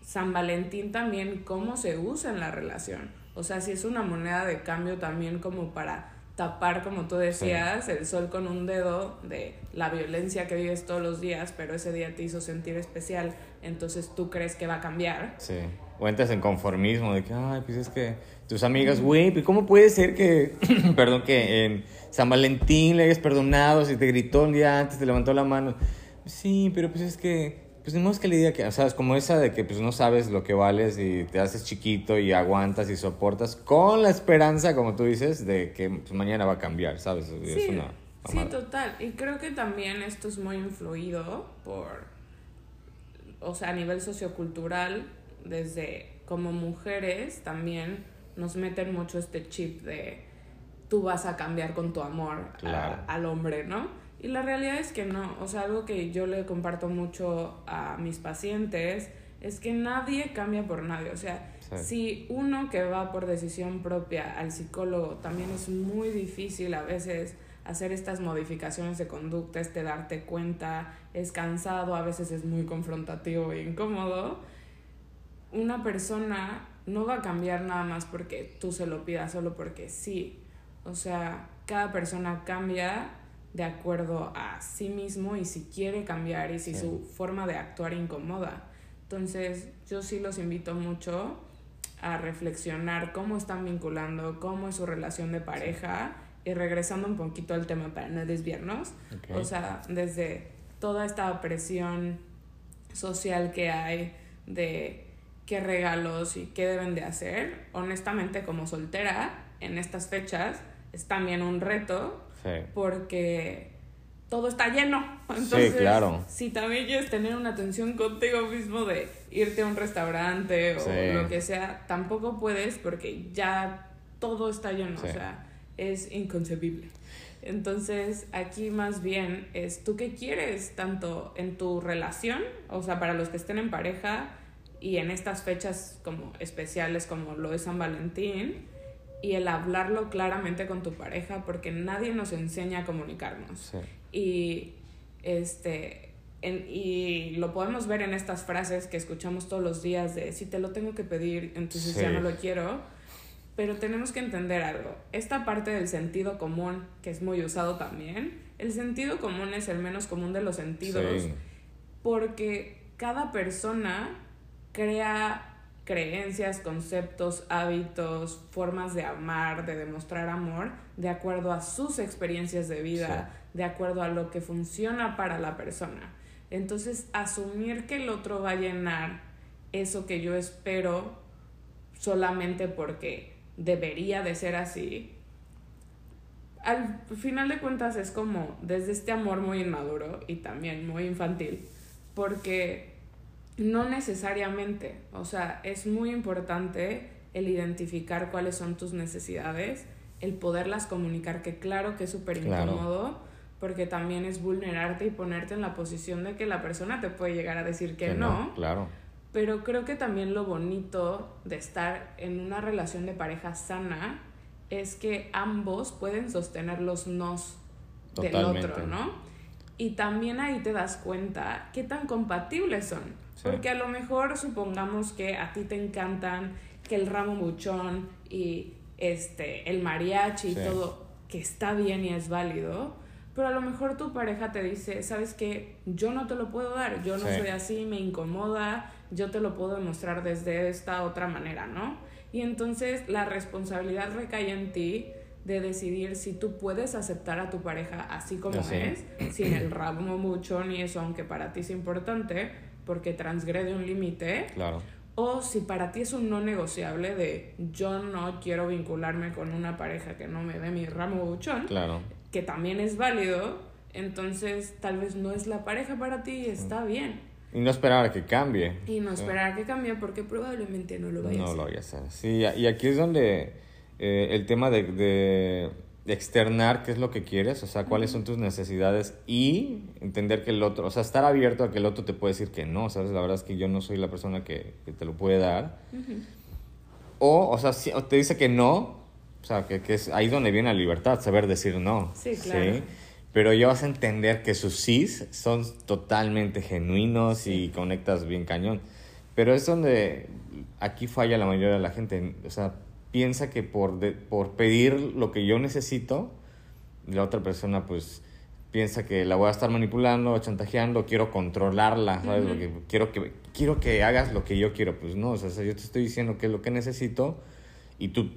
San Valentín también, cómo se usa en la relación. O sea, si es una moneda de cambio también como para tapar, como tú decías, el sol con un dedo de la violencia que vives todos los días, pero ese día te hizo sentir especial, entonces tú crees que va a cambiar. Sí. O entras en conformismo de que, ay, pues es que tus amigas, güey, pues ¿cómo puede ser que, perdón, que en San Valentín le hayas perdonado si te gritó un día antes, te levantó la mano? Sí, pero pues es que, pues no es que le diga que, o sea, es como esa de que pues no sabes lo que vales y te haces chiquito y aguantas y soportas con la esperanza, como tú dices, de que pues, mañana va a cambiar, ¿sabes? Sí, sí, total. Y creo que también esto es muy influido por, o sea, a nivel sociocultural, desde como mujeres también nos meten mucho este chip de tú vas a cambiar con tu amor al hombre, ¿no? Y la realidad es que no, o sea, algo que yo le comparto mucho a mis pacientes es que nadie cambia por nadie, o sea, si uno que va por decisión propia al psicólogo también es muy difícil a veces hacer estas modificaciones de conducta, este darte cuenta, es cansado, a veces es muy confrontativo e incómodo, una persona no va a cambiar nada más porque tú se lo pidas, solo porque sí. O sea, cada persona cambia de acuerdo a sí mismo y si quiere cambiar y si su forma de actuar incomoda. Entonces, yo sí los invito mucho a reflexionar cómo están vinculando, cómo es su relación de pareja y regresando un poquito al tema para no desviarnos. O sea, desde toda esta presión social que hay de qué regalos y qué deben de hacer, honestamente como soltera en estas fechas es también un reto porque todo está lleno. Entonces, claro. si también quieres tener una atención contigo mismo de irte a un restaurante o lo que sea, tampoco puedes porque ya todo está lleno. O sea, es inconcebible. Entonces, aquí más bien es tú qué quieres, tanto en tu relación, o sea, para los que estén en pareja y en estas fechas como especiales como lo es San Valentín, y el hablarlo claramente con tu pareja porque nadie nos enseña a comunicarnos. Y este y lo podemos ver en estas frases que escuchamos todos los días de si te lo tengo que pedir, entonces ya no lo quiero. Pero tenemos que entender algo. Esta parte del sentido común, que es muy usado también, el sentido común es el menos común de los sentidos. Porque cada persona crea creencias, conceptos, hábitos, formas de amar, de demostrar amor, de acuerdo a sus experiencias de vida, de acuerdo a lo que funciona para la persona. Entonces, asumir que el otro va a llenar eso que yo espero solamente porque debería de ser así, al final de cuentas es como desde este amor muy inmaduro y también muy infantil, porque no necesariamente, o sea, es muy importante el identificar cuáles son tus necesidades, el poderlas comunicar, que claro que es súper incómodo, porque también es vulnerarte y ponerte en la posición de que la persona te puede llegar a decir que, no, Claro. Pero creo que también lo bonito de estar en una relación de pareja sana es que ambos pueden sostener los nos del otro, ¿no? Y también ahí te das cuenta qué tan compatibles son. Porque a lo mejor supongamos que a ti te encantan que el ramo buchón y este el mariachi y todo que está bien y es válido, pero a lo mejor tu pareja te dice, "¿Sabes qué? Yo no te lo puedo dar, yo no soy así, me incomoda, yo te lo puedo demostrar desde esta otra manera, ¿no?" Y entonces la responsabilidad recae en ti de decidir si tú puedes aceptar a tu pareja así como es, sin el ramo mucho ni eso, aunque para ti es importante, porque transgrede un límite. Claro. O si para ti es un no negociable de yo no quiero vincularme con una pareja que no me dé mi ramo buchón, claro. que también es válido, entonces tal vez no es la pareja para ti y está bien. Y no esperar a que cambie. Y no esperar a que cambie porque probablemente no lo vaya a hacer. No lo vaya a hacer. Sí, y aquí es donde eh, el tema de, de, externar qué es lo que quieres, o sea, cuáles son tus necesidades y entender que el otro, o sea, estar abierto a que el otro te puede decir que no, ¿sabes? La verdad es que yo no soy la persona que, te lo puede dar. O, o sea, si, te dice que no, o sea, que, que, es ahí donde viene la libertad, saber decir no. Sí, claro. Pero ya vas a entender que sus sís son totalmente genuinos y conectas bien cañón. Pero es donde aquí falla la mayoría de la gente. O sea, piensa que por, por pedir lo que yo necesito, la otra persona pues piensa que la voy a estar manipulando, chantajeando, quiero controlarla, ¿sabes? quiero, que, quiero que hagas lo que yo quiero. Pues no, o sea, yo te estoy diciendo qué es lo que necesito y tú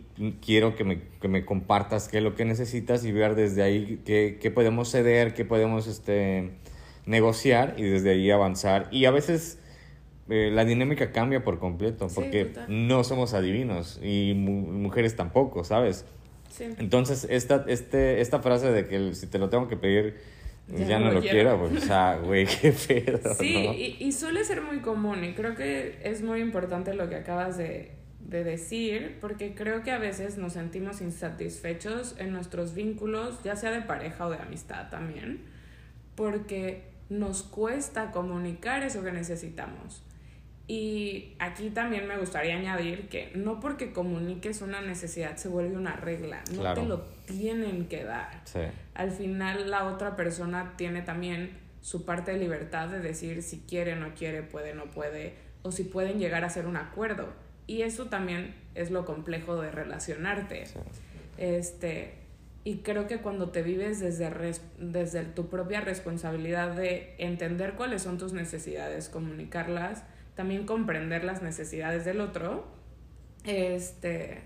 quiero que me, que me compartas qué es lo que necesitas y ver desde ahí qué, qué podemos ceder, qué podemos este, negociar y desde ahí avanzar. Y a veces eh, la dinámica cambia por completo, porque no somos adivinos y mujeres tampoco, ¿sabes? Entonces, esta, este, esta frase de que si te lo tengo que pedir, ya, no, lo quiero, pues, o sea, güey, qué pedo. Sí, y, suele ser muy común, y creo que es muy importante lo que acabas de, de decir, porque creo que a veces nos sentimos insatisfechos en nuestros vínculos, ya sea de pareja o de amistad también, porque nos cuesta comunicar eso que necesitamos. Y aquí también me gustaría añadir que no porque comuniques una necesidad se vuelve una regla, no te lo tienen que dar. Al final la otra persona tiene también su parte de libertad de decir si quiere, no quiere, puede, no puede, o si pueden llegar a hacer un acuerdo. Y eso también es lo complejo de relacionarte. Este, y creo que cuando te vives desde, desde tu propia responsabilidad de entender cuáles son tus necesidades, comunicarlas, también comprender las necesidades del otro, este,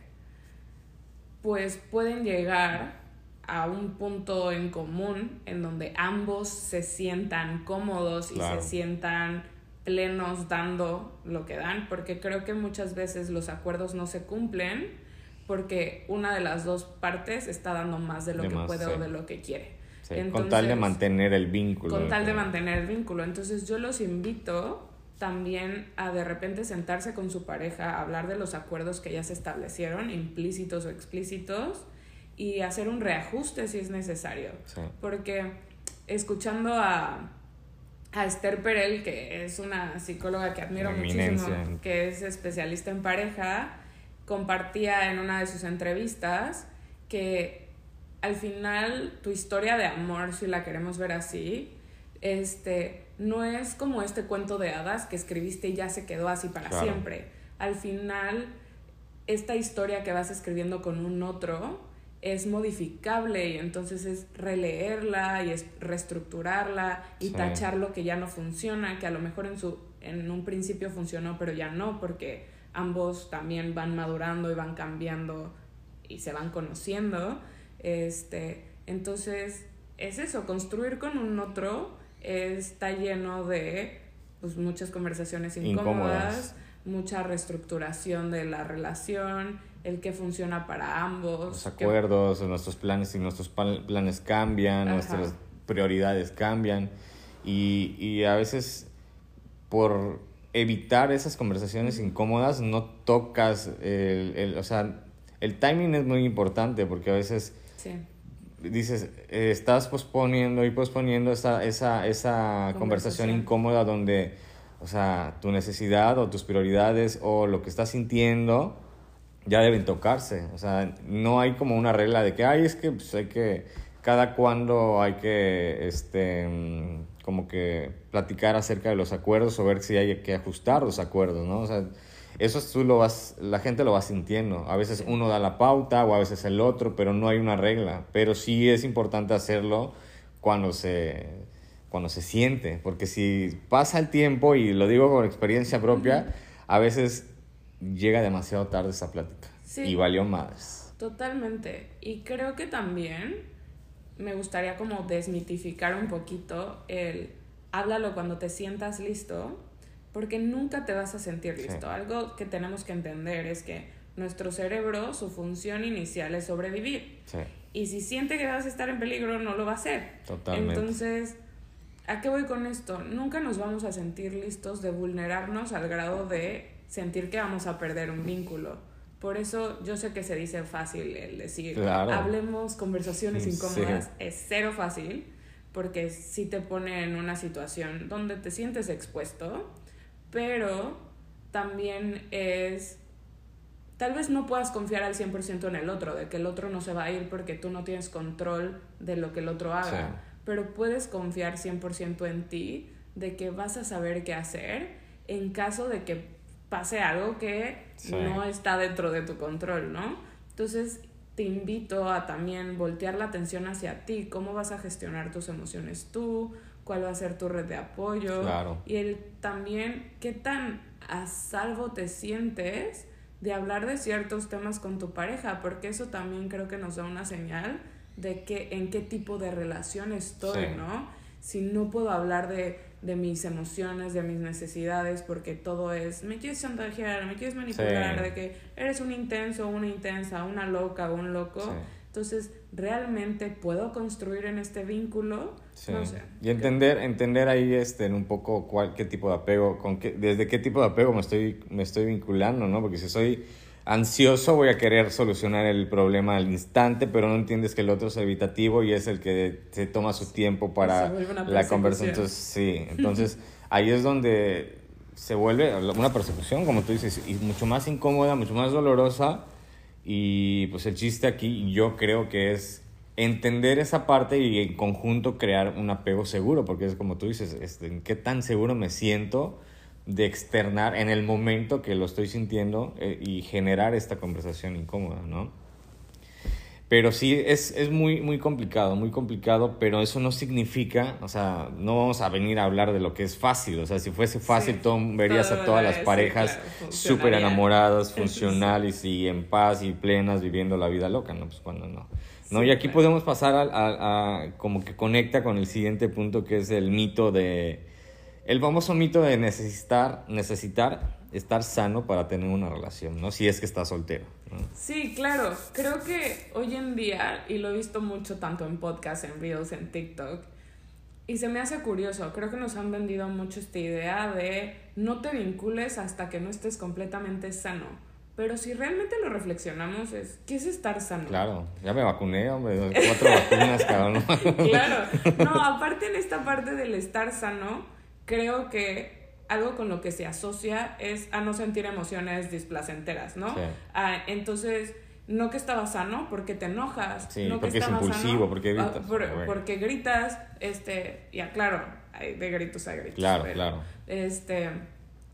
pues pueden llegar a un punto en común en donde ambos se sientan cómodos y se sientan plenos dando lo que dan, porque creo que muchas veces los acuerdos no se cumplen porque una de las dos partes está dando más de lo que puede o de lo que quiere. con tal de mantener el vínculo. Con tal de mantener el vínculo. Entonces yo los invito también a de repente sentarse con su pareja, hablar de los acuerdos que ya se establecieron, implícitos o explícitos, y hacer un reajuste si es necesario. Porque escuchando a, a Esther Perel, que es una psicóloga que admiro muchísimo, que es especialista en pareja, compartía en una de sus entrevistas que al final tu historia de amor, si la queremos ver así, este, no es como este cuento de hadas que escribiste y ya se quedó así para siempre. Al final, esta historia que vas escribiendo con un otro es modificable y entonces es releerla y es reestructurarla y tachar lo que ya no funciona, que a lo mejor en, su, en un principio funcionó, pero ya no, porque ambos también van madurando y van cambiando y se van conociendo. Este, entonces, es eso, construir con un otro está lleno de pues, muchas conversaciones incómodas, mucha reestructuración de la relación, el que funciona para ambos. Los acuerdos, nuestros planes y nuestros planes cambian, nuestras prioridades cambian. Y, y a veces por evitar esas conversaciones incómodas no tocas el, el, o sea, el timing es muy importante porque a veces sí dices, eh, estás posponiendo y posponiendo esa, esa, esa conversación. incómoda donde, o sea, tu necesidad o tus prioridades o lo que estás sintiendo ya deben tocarse. O sea, no hay como una regla de que, ay, es que pues, hay que, cada cuando hay que, este, mm, como que platicar acerca de los acuerdos o ver si hay que ajustar los acuerdos, ¿no? O sea, eso tú lo vas, la gente lo va sintiendo. A veces uno da la pauta o a veces el otro, pero no hay una regla. Pero sí es importante hacerlo cuando se, cuando se siente, porque si pasa el tiempo, y lo digo con experiencia propia, a veces llega demasiado tarde esa plática. Y valió más. Totalmente. Y creo que también me gustaría como desmitificar un poquito el háblalo cuando te sientas listo porque nunca te vas a sentir listo. Algo que tenemos que entender es que nuestro cerebro, su función inicial es sobrevivir. Y si siente que vas a estar en peligro, no lo va a hacer. Totalmente. Entonces, ¿a qué voy con esto? Nunca nos vamos a sentir listos de vulnerarnos al grado de sentir que vamos a perder un vínculo. Por eso yo sé que se dice fácil el decir, hablemos conversaciones incómodas, es cero fácil, porque si te pone en una situación donde te sientes expuesto, pero también es, tal vez no puedas confiar al 100% en el otro, de que el otro no se va a ir porque tú no tienes control de lo que el otro haga, pero puedes confiar 100% en ti, de que vas a saber qué hacer en caso de que pase algo que no está dentro de tu control, ¿no? Entonces, te invito a también voltear la atención hacia ti, cómo vas a gestionar tus emociones tú, cuál va a ser tu red de apoyo. Y el también qué tan a salvo te sientes de hablar de ciertos temas con tu pareja, porque eso también creo que nos da una señal de que en qué tipo de relación estoy, ¿no? Si no puedo hablar de, de, mis emociones, de mis necesidades, porque todo es, me quieres chantajear, me quieres manipular, de que eres un intenso, una intensa, una loca, un loco. Entonces, ¿realmente puedo construir en este vínculo? No sé. Y entender, entender ahí este, en un poco cuál, qué tipo de apego, con qué, desde qué tipo de apego me estoy, me estoy vinculando, ¿no? Porque si soy ansioso voy a querer solucionar el problema al instante, pero no entiendes que el otro es evitativo y es el que se toma su tiempo para la conversación. Entonces, sí, entonces ahí es donde se vuelve una persecución, como tú dices, y mucho más incómoda, mucho más dolorosa y pues el chiste aquí yo creo que es entender esa parte y en conjunto crear un apego seguro, porque es como tú dices, este, ¿qué tan seguro me siento de externar en el momento que lo estoy sintiendo eh, y generar esta conversación incómoda, ¿no? Pero sí, es, es, muy, muy complicado, muy complicado, pero eso no significa, o sea, no vamos a venir a hablar de lo que es fácil, o sea, si fuese fácil, todo, verías a todas las parejas súper enamoradas, funcionales y en paz y plenas, viviendo la vida loca, ¿no? Pues cuando no. ¿no? y aquí podemos pasar a, a, a, como que conecta con el siguiente punto, que es el mito de, el famoso mito de necesitar, necesitar estar sano para tener una relación, ¿no? Si es que estás soltero. Sí, claro. Creo que hoy en día, y lo he visto mucho tanto en podcast, en reels, en TikTok, y se me hace curioso, creo que nos han vendido mucho esta idea de no te vincules hasta que no estés completamente sano. Pero si realmente lo reflexionamos, es ¿qué es estar sano? Claro, ya me vacuné, hombre, cuatro vacunas, cabrón. claro, no, aparte en esta parte del estar sano, creo que algo con lo que se asocia es a no sentir emociones displacenteras, ¿no? Ah, entonces, no que estaba sano porque te enojas, no porque que es impulsivo, porque ah, gritas. porque gritas, este, ya claro, hay de gritos a gritos. Claro, claro. Este,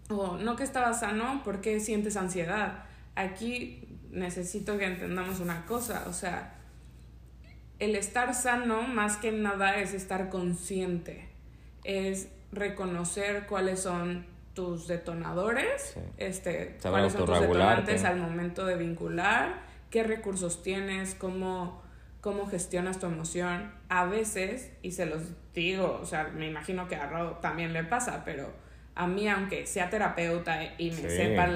o no que estaba sano porque sientes ansiedad. Aquí necesito que entendamos una cosa, o sea, el estar sano más que nada es estar consciente, es reconocer cuáles son tus detonadores, este, cuáles son tus detonantes al momento de vincular, qué recursos tienes, cómo, cómo gestionas tu emoción. A veces, y se los digo, o sea, me imagino que a Ro también le pasa, pero a mí, aunque sea terapeuta y me sepa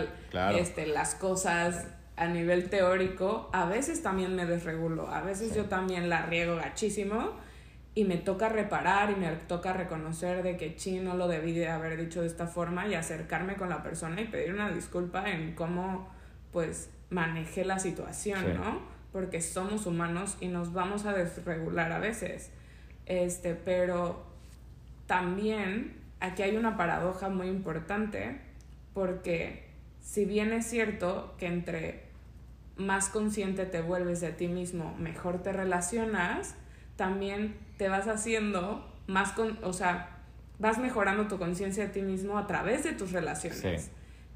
este, las cosas a nivel teórico, a veces también me desregulo, a veces yo también la riego gachísimo y me toca reparar y me toca reconocer de que chi no lo debí de haber dicho de esta forma y acercarme con la persona y pedir una disculpa en cómo pues manejé la situación, ¿no? Porque somos humanos y nos vamos a desregular a veces. Este, pero también aquí hay una paradoja muy importante porque si bien es cierto que entre más consciente te vuelves de ti mismo, mejor te relacionas, también te vas haciendo más con, o sea, vas mejorando tu conciencia de ti mismo a través de tus relaciones.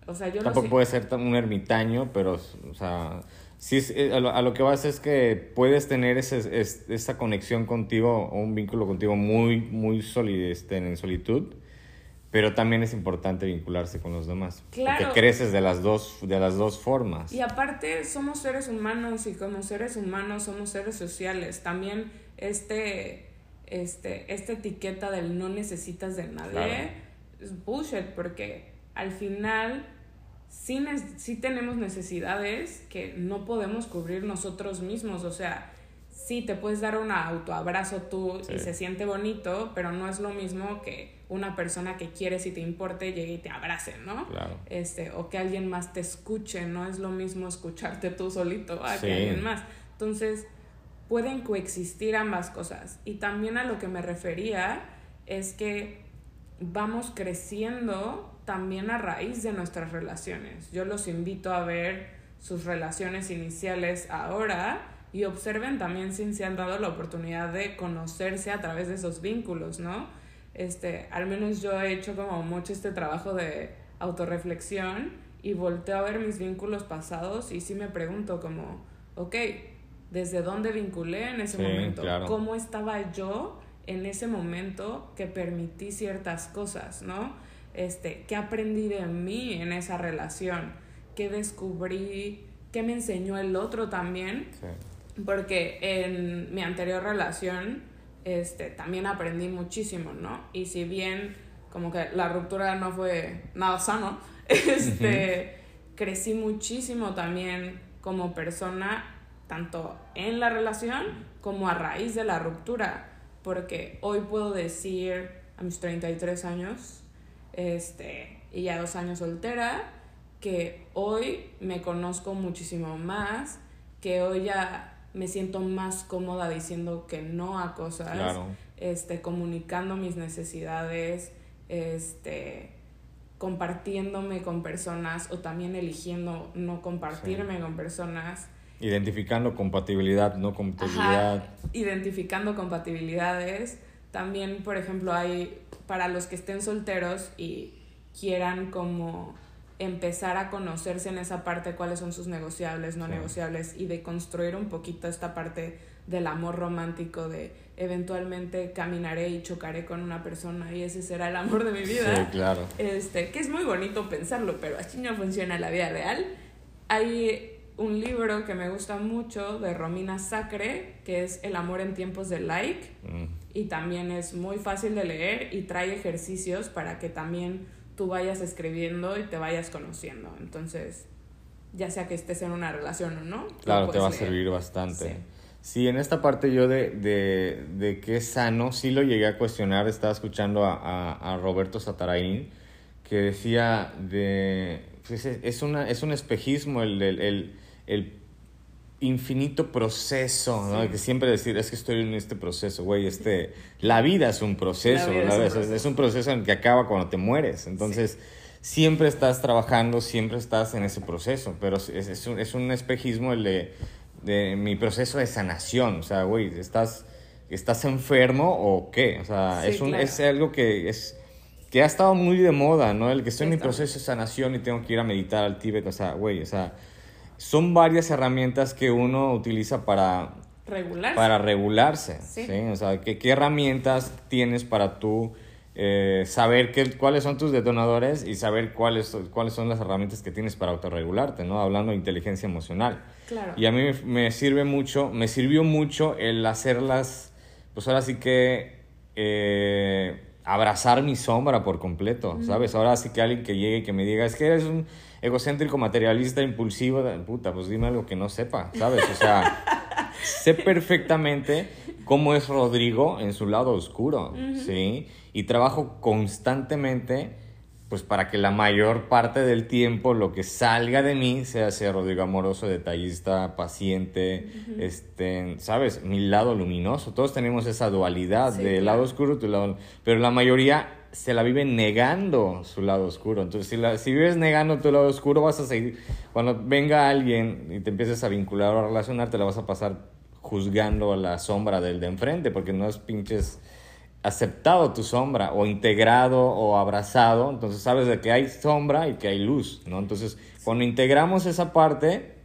O sea, yo Tampoco puede ser un ermitaño, pero, o sea, sí, eh, a, lo, a lo que vas es que puedes tener ese, esa conexión contigo o un vínculo contigo muy, muy sólido este, en solitud pero también es importante vincularse con los demás. Claro. Porque creces de las, dos, de las dos formas. Y aparte somos seres humanos y como seres humanos somos seres sociales. También este, este, esta etiqueta del no necesitas de nadie es bullshit porque al final sí, sí tenemos necesidades que no podemos cubrir nosotros mismos. O sea, sí te puedes dar un autoabrazo tú y se siente bonito, pero no es lo mismo que una persona que quieres y te importe llegue y te abrace, ¿no? Claro. Este, o que alguien más te escuche, no es lo mismo escucharte tú solito a que alguien más. Entonces, pueden coexistir ambas cosas. Y también a lo que me refería es que vamos creciendo también a raíz de nuestras relaciones. Yo los invito a ver sus relaciones iniciales ahora y observen también si se han dado la oportunidad de conocerse a través de esos vínculos, ¿no? este, al menos yo he hecho como mucho este trabajo de autorreflexión y volteo a ver mis vínculos pasados y sí me pregunto como, ok, ¿desde dónde vinculé en ese momento? ¿Cómo estaba yo en ese momento que permití ciertas cosas, ¿no? Este, ¿qué aprendí de mí en esa relación? ¿Qué descubrí? ¿Qué me enseñó el otro también? Porque en mi anterior relación este, también aprendí muchísimo, ¿no? Y si bien como que la ruptura no fue nada sano, este, crecí muchísimo también como persona, tanto en la relación como a raíz de la ruptura, porque hoy puedo decir a mis 33 años, este, y ya dos años soltera, que hoy me conozco muchísimo más, que hoy ya me siento más cómoda diciendo que no a cosas, este, comunicando mis necesidades, este, compartiéndome con personas o también eligiendo no compartirme con personas. Identificando compatibilidad, no compatibilidad. identificando compatibilidades. También, por ejemplo, hay para los que estén solteros y quieran como empezar a conocerse en esa parte cuáles son sus negociables, no negociables y de construir un poquito esta parte del amor romántico de eventualmente caminaré y chocaré con una persona y ese será el amor de mi vida. Sí, claro. Este, que es muy bonito pensarlo, pero así no funciona la vida real. Hay un libro que me gusta mucho de Romina Sacre, que es El amor en tiempos de like, mm. y también es muy fácil de leer y trae ejercicios para que también tú vayas escribiendo y te vayas conociendo. Entonces, ya sea que estés en una relación o no. Claro, te va a servir bastante. Sí. en esta parte yo de, de, de es sano, sí lo llegué a cuestionar, estaba escuchando a, a, Roberto Satarain, que decía de... Pues es, una, es un espejismo el, el, el, el infinito proceso, ¿no? Que siempre decir, es que estoy en este proceso, güey, este, la vida es un proceso, Es, un proceso. en el que acaba cuando te mueres, entonces siempre estás trabajando, siempre estás en ese proceso, pero es, es, un, es un, espejismo el de, de, mi proceso de sanación, o sea, güey, estás, estás enfermo o qué, o sea, es, un, es algo que es que ha estado muy de moda, ¿no? El que estoy en mi proceso de sanación y tengo que ir a meditar al Tíbet, o sea, güey, o sea, son varias herramientas que uno utiliza para regularse. Para regularse sí. O sea, ¿qué, ¿qué, herramientas tienes para tú eh, saber qué, cuáles son tus detonadores y saber cuáles, cuáles son las herramientas que tienes para autorregularte, ¿no? Hablando de inteligencia emocional. Claro. Y a mí me, sirve mucho, me sirvió mucho el hacerlas, pues ahora sí que... Eh, abrazar mi sombra por completo, ¿sabes? Ahora sí que alguien que llegue y que me diga, es que eres un egocéntrico, materialista, impulsivo, puta, pues dime algo que no sepa, ¿sabes? O sea, sé perfectamente cómo es Rodrigo en su lado oscuro, ¿sí? Y trabajo constantemente pues para que la mayor parte del tiempo lo que salga de mí sea ser Rodrigo amoroso, detallista, paciente, este, ¿sabes? Mi lado luminoso. Todos tenemos esa dualidad de lado oscuro, tu lado... Pero la mayoría se la vive negando su lado oscuro. Entonces, si, la, si vives negando tu lado oscuro, vas a seguir. Cuando venga alguien y te empieces a vincular o a relacionar, te la vas a pasar juzgando la sombra del de enfrente, porque no es pinches aceptado tu sombra o integrado o abrazado, entonces sabes de que hay sombra y que hay luz, ¿no? Entonces, cuando integramos esa parte,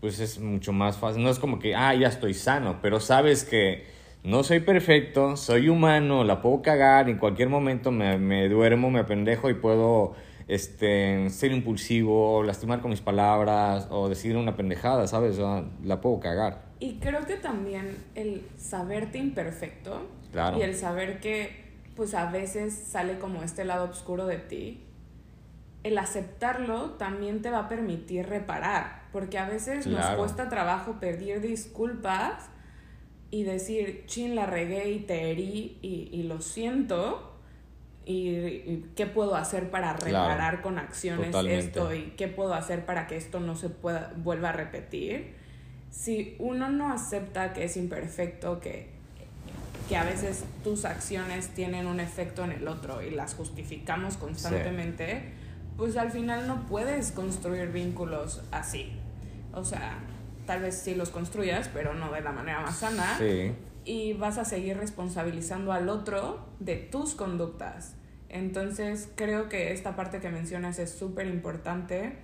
pues es mucho más fácil. No es como que, ah, ya estoy sano, pero sabes que no soy perfecto, soy humano, la puedo cagar, en cualquier momento me, me duermo, me apendejo y puedo este, ser impulsivo, lastimar con mis palabras o decir una pendejada, ¿sabes? la puedo cagar. Y creo que también el saberte imperfecto y el saber que pues a veces sale como este lado oscuro de ti, el aceptarlo también te va a permitir reparar, porque a veces nos cuesta trabajo pedir disculpas y decir, chin, la regué y te herí y, lo siento. Y, qué puedo hacer para reparar con acciones esto y qué puedo hacer para que esto no se pueda vuelva a repetir. Si uno no acepta que es imperfecto, que, que a veces tus acciones tienen un efecto en el otro y las justificamos constantemente, pues al final no puedes construir vínculos así. O sea, tal vez sí los construyas, pero no de la manera más sana. Y vas a seguir responsabilizando al otro de tus conductas. Entonces creo que esta parte que mencionas es súper importante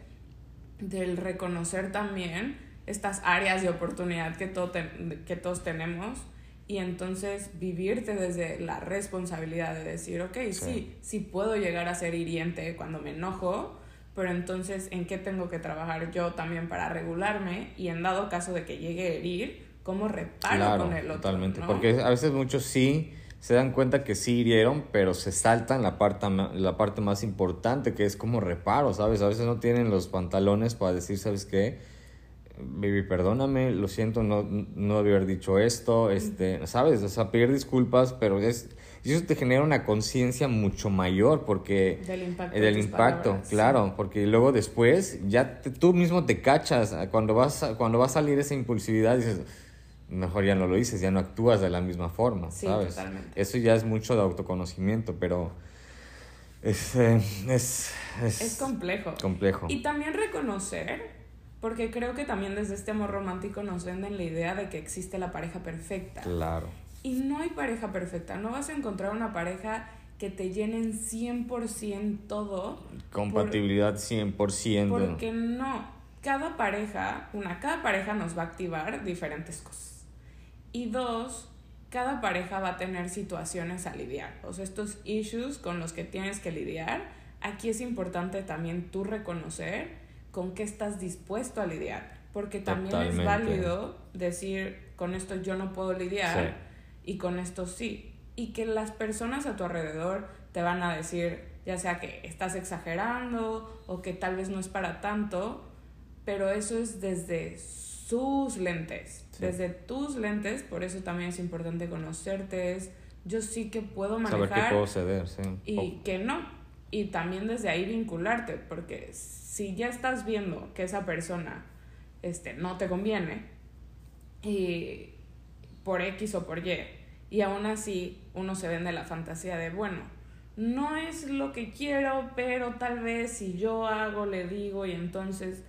del reconocer también estas áreas de oportunidad que, todo que todos tenemos y entonces vivirte desde la responsabilidad de decir, ok, sí. sí, sí puedo llegar a ser hiriente cuando me enojo, pero entonces en qué tengo que trabajar yo también para regularme y en dado caso de que llegue a herir, cómo reparo con el otro. Totalmente, porque a veces muchos sí se dan cuenta que sí hirieron, pero se saltan la parte, la parte más importante que es como reparo, ¿sabes? A veces no tienen los pantalones para decir, ¿sabes qué? Baby, perdóname, lo siento, no, no haber dicho esto, este, ¿sabes? O sea, pedir disculpas, pero es eso te genera una conciencia mucho mayor porque... Del impacto. del impacto, claro, porque luego después ya tú mismo te cachas cuando vas, cuando va a salir esa impulsividad dices, mejor ya no lo dices, ya no actúas de la misma forma, ¿sabes? Totalmente. Eso ya es mucho de autoconocimiento, pero... Es, eh, es, es, es complejo. Complejo. Y también reconocer, porque creo que también desde este amor romántico nos venden la idea de que existe la pareja perfecta. Claro. Y no hay pareja perfecta, no vas a encontrar una pareja que te llenen 100% todo. Compatibilidad 100%. Porque no, cada pareja, una, cada pareja nos va a activar diferentes cosas. Y dos, cada pareja va a tener situaciones a lidiar. O sea, estos issues con los que tienes que lidiar, aquí es importante también tú reconocer con qué estás dispuesto a lidiar. Porque también es válido decir, con esto yo no puedo lidiar y con esto sí. Y que las personas a tu alrededor te van a decir, ya sea que estás exagerando o que tal vez no es para tanto, pero eso es desde sus lentes, desde tus lentes, por eso también es importante conocerte, es yo sí que puedo manejar. Saber que puedo ceder, sí. Y que no. Y también desde ahí vincularte, porque si ya estás viendo que esa persona este, no te conviene, y por X o por Y. Y aún así uno se vende la fantasía de, bueno, no es lo que quiero, pero tal vez si yo hago, le digo y entonces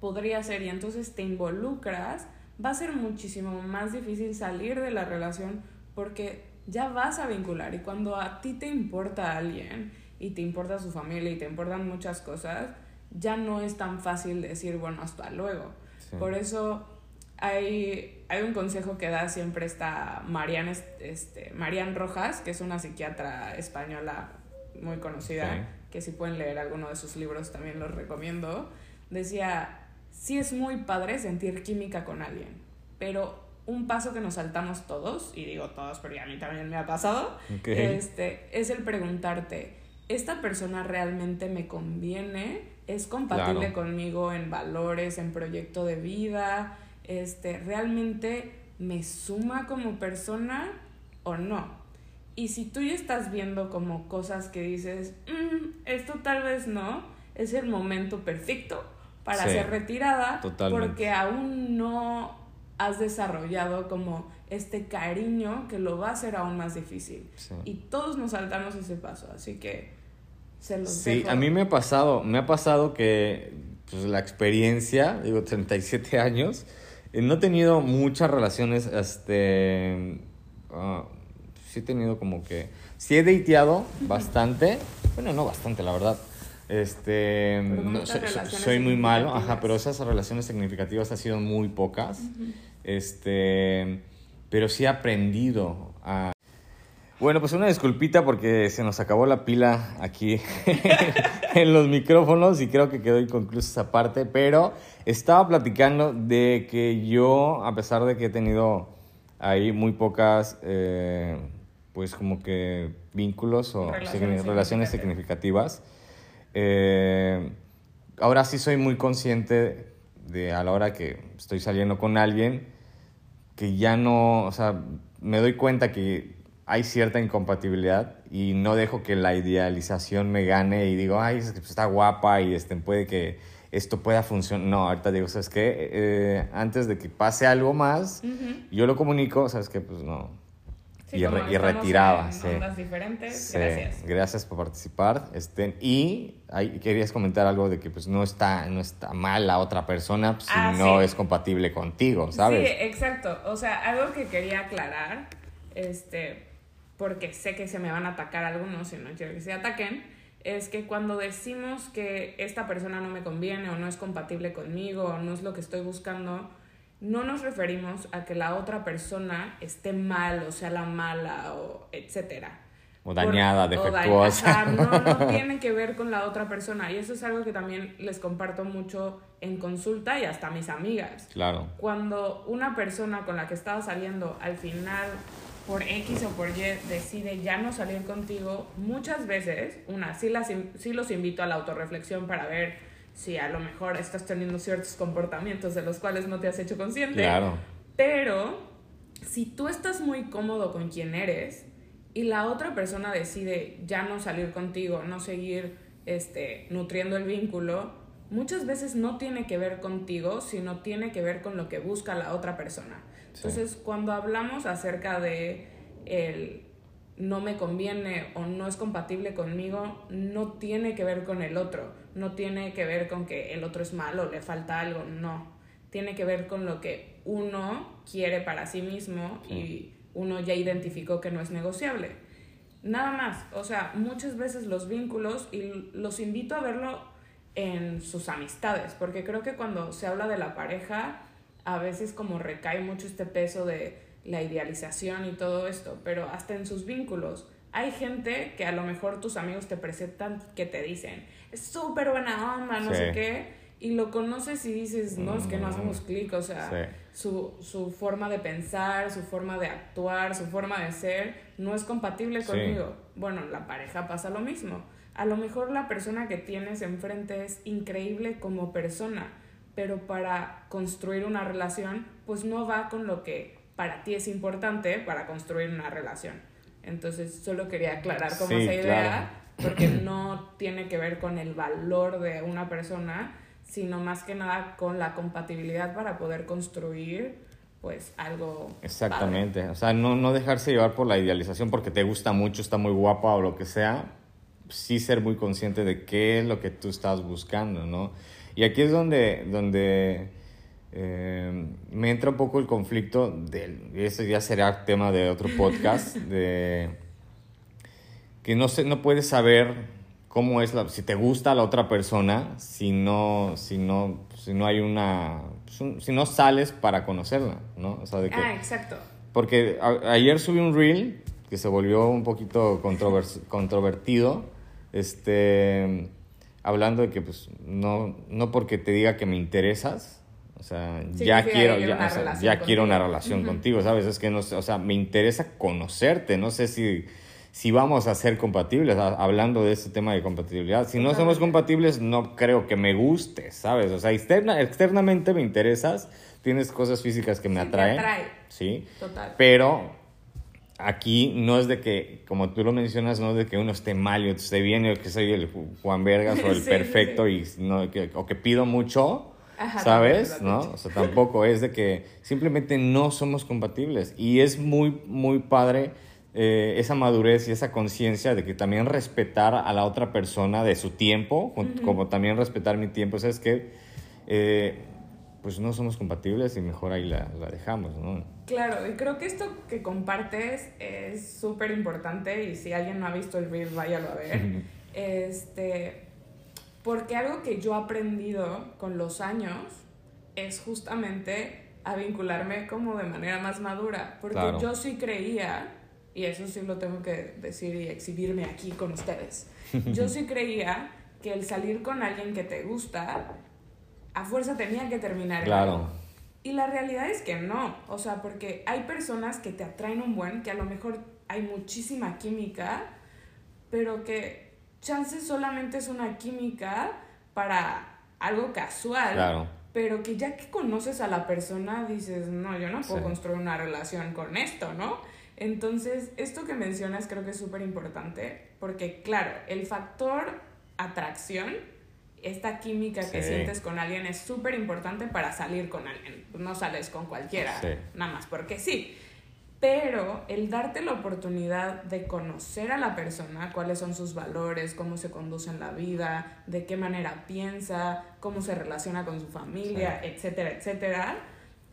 podría ser y entonces te involucras, va a ser muchísimo más difícil salir de la relación porque ya vas a vincular y cuando a ti te importa a alguien y te importa su familia y te importan muchas cosas, ya no es tan fácil decir, bueno, hasta luego. Por eso hay, hay un consejo que da siempre esta Marian, este, Marian Rojas, que es una psiquiatra española muy conocida, que si pueden leer alguno de sus libros también los recomiendo. Decía, sí es muy padre sentir química con alguien, pero un paso que nos saltamos todos, y digo todos porque a mí también me ha pasado, este, es el preguntarte, ¿esta persona realmente me conviene? ¿Es compatible conmigo en valores, en proyecto de vida? este, realmente me suma como persona o no. Y si tú ya estás viendo como cosas que dices, mm, esto tal vez no, es el momento perfecto para ser retirada porque aún no has desarrollado como este cariño que lo va a hacer aún más difícil. Y todos nos saltamos ese paso, así que se los Sí, a mí me ha pasado, me ha pasado que pues, la experiencia, digo, 37 años, eh, no he tenido muchas relaciones, este, uh, sí he tenido como que, sí he dateado bastante, bueno, no bastante, la verdad. Este, soy, muy malo, ajá, pero esas relaciones significativas han sido muy pocas. Este, pero sí he aprendido a... Bueno, pues una disculpita porque se nos acabó la pila aquí en los micrófonos y creo que quedó inconclusa esa parte, pero estaba platicando de que yo, a pesar de que he tenido ahí muy pocas, eh, pues como que vínculos o relaciones, significativas, eh, ahora sí soy muy consciente de a la hora que estoy saliendo con alguien, que ya no, o sea, me doy cuenta que hay cierta incompatibilidad y no dejo que la idealización me gane y digo, ay, está guapa y este, puede que esto pueda funcionar. No, ahorita digo, ¿sabes qué? Eh, antes de que pase algo más, yo lo comunico, ¿sabes qué? Pues no, y, retiraba. sí. diferentes. Gracias. Gracias por participar. Este, y ahí querías comentar algo de que pues no está, no está mal la otra persona pues, si ah, no es compatible contigo, ¿sabes? Sí, exacto. O sea, algo que quería aclarar, este, porque sé que se me van a atacar algunos y no quiero que se ataquen, es que cuando decimos que esta persona no me conviene o no es compatible conmigo o no es lo que estoy buscando, no nos referimos a que la otra persona esté mal o sea la mala o etcétera. O dañada, defectuosa. no, no tiene que ver con la otra persona. Y eso es algo que también les comparto mucho en consulta y hasta a mis amigas. Claro. Cuando una persona con la que estaba saliendo al final por X o por Y decide ya no salir contigo, muchas veces, una, sí, las, sí los invito a la autorreflexión para ver si a lo mejor estás teniendo ciertos comportamientos de los cuales no te has hecho consciente. Claro. Pero si tú estás muy cómodo con quien eres y la otra persona decide ya no salir contigo, no seguir este, nutriendo el vínculo, muchas veces no tiene que ver contigo, sino tiene que ver con lo que busca la otra persona. Entonces, cuando hablamos acerca de el no me conviene o no es compatible conmigo, no tiene que ver con el otro, no tiene que ver con que el otro es malo, le falta algo, no. Tiene que ver con lo que uno quiere para sí mismo y uno ya identificó que no es negociable. Nada más, o sea, muchas veces los vínculos, y los invito a verlo en sus amistades, porque creo que cuando se habla de la pareja, a veces como recae mucho este peso de la idealización y todo esto, pero hasta en sus vínculos. Hay gente que a lo mejor tus amigos te presentan que te dicen, es súper buena onda, no sé qué, y lo conoces y dices, no, es que no mm. hacemos clic, o sea, su, su, forma de pensar, su forma de actuar, su forma de ser, no es compatible conmigo. Bueno, la pareja pasa lo mismo. A lo mejor la persona que tienes enfrente es increíble como persona, pero para construir una relación, pues no va con lo que para ti es importante para construir una relación. Entonces, solo quería aclarar como esa idea, porque no tiene que ver con el valor de una persona, sino más que nada con la compatibilidad para poder construir pues algo. Exactamente, o sea, no, no dejarse llevar por la idealización porque te gusta mucho, está muy guapa o lo que sea, sí ser muy consciente de qué es lo que tú estás buscando, ¿no? Y aquí es donde, donde eh, me entra un poco el conflicto, de, ese ya será tema de otro podcast, de que no, se, no puedes saber cómo es, la, si te gusta la otra persona, si no, si no, si no hay una, si no sales para conocerla, ¿no? ah, exacto. Porque ayer subí un reel que se volvió un poquito controvertido, este, hablando de que pues no, no porque te diga que me interesas, o sea, ya quiero, ya, ya quiero una relación contigo, ¿sabes? Es que no o sea, me interesa conocerte, no sé si, si vamos a ser compatibles, hablando de este tema de compatibilidad. Si no somos compatibles, no creo que me guste, ¿sabes? O sea, externa, externamente me interesas, tienes cosas físicas que me atraen. Sí. Total. Pero aquí no es de que, como tú lo mencionas, no es de que uno esté mal y otro esté bien, o que soy el Juan Vergas o el perfecto y no, que, o que pido mucho Ajá, ¿sabes? ¿No? O sea, tampoco es de que simplemente no somos compatibles. Y es muy, muy padre eh, esa madurez y esa conciencia de que también respetar a la otra persona de su tiempo, como también respetar mi tiempo. O sea, es que eh, pues no somos compatibles y mejor ahí la, la dejamos, ¿no? Claro, y creo que esto que compartes es súper importante y si alguien no ha visto el reel, váyalo a ver. este, porque algo que yo he aprendido con los años es justamente a vincularme como de manera más madura, porque Claro. yo sí creía, y eso sí lo tengo que decir y exhibirme aquí con ustedes, yo sí creía que el salir con alguien que te gusta, a fuerza tenía que terminar Claro. algo. Y la realidad es que no, o sea, porque hay personas que te atraen un buen, que a lo mejor hay muchísima química, pero que chance solamente es una química para algo casual, Claro. pero que ya que conoces a la persona dices, no, yo no puedo Sí. construir una relación con esto, ¿no? Entonces, esto que mencionas creo que es súper importante, porque claro, el factor atracción, esta química que sientes con alguien es súper importante para salir con alguien. No sales con cualquiera, Sí. nada más porque sí. Pero el darte la oportunidad de conocer a la persona, cuáles son sus valores, cómo se conduce en la vida, de qué manera piensa, cómo se relaciona con su familia, etcétera, etcétera.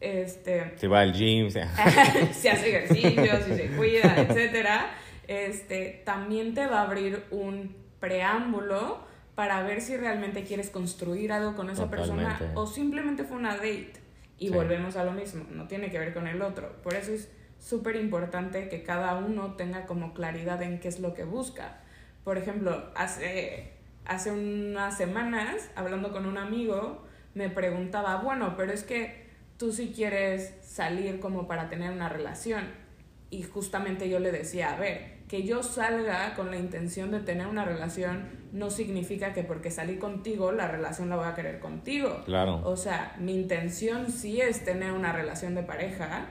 Este, Se va al gym, si hace ejercicio, si se cuida, etcétera, este, también te va a abrir un preámbulo para ver si realmente quieres construir algo con esa persona Totalmente. o simplemente fue una date. Y Sí. volvemos a lo mismo, no tiene que ver con el otro. Por eso es súper importante que cada uno tenga como claridad en qué es lo que busca. Por ejemplo, hace, hace unas semanas, hablando con un amigo, me preguntaba, bueno, pero es que tú sí quieres salir como para tener una relación. Y justamente yo le decía, a ver, que yo salga con la intención de tener una relación no significa que porque salí contigo la relación la voy a querer contigo. Claro. O sea, mi intención sí es tener una relación de pareja,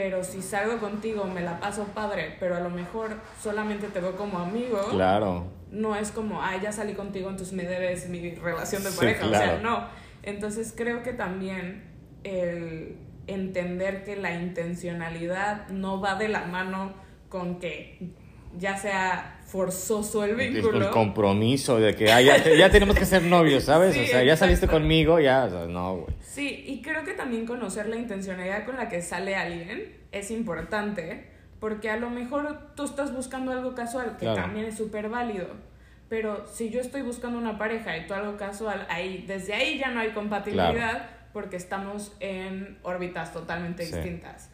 pero si salgo contigo me la paso padre, pero a lo mejor solamente te veo como amigo claro. no es como, ah, ya salí contigo, entonces me debes mi relación de Sí, pareja. O sea, no. Entonces creo que también el entender que la intencionalidad no va de la mano con que ya sea forzoso el vínculo. el compromiso de que ah, ya, ya tenemos que ser novios, ¿sabes? Sí, o sea, ya saliste exacto. conmigo, ya, o sea, no, güey. Sí, y creo que también conocer la intencionalidad con la que sale alguien es importante, porque a lo mejor tú estás buscando algo casual, que Claro. también es súper válido, pero si yo estoy buscando una pareja y tú algo casual, ahí, desde ahí ya no hay compatibilidad, porque estamos en órbitas totalmente Sí. distintas.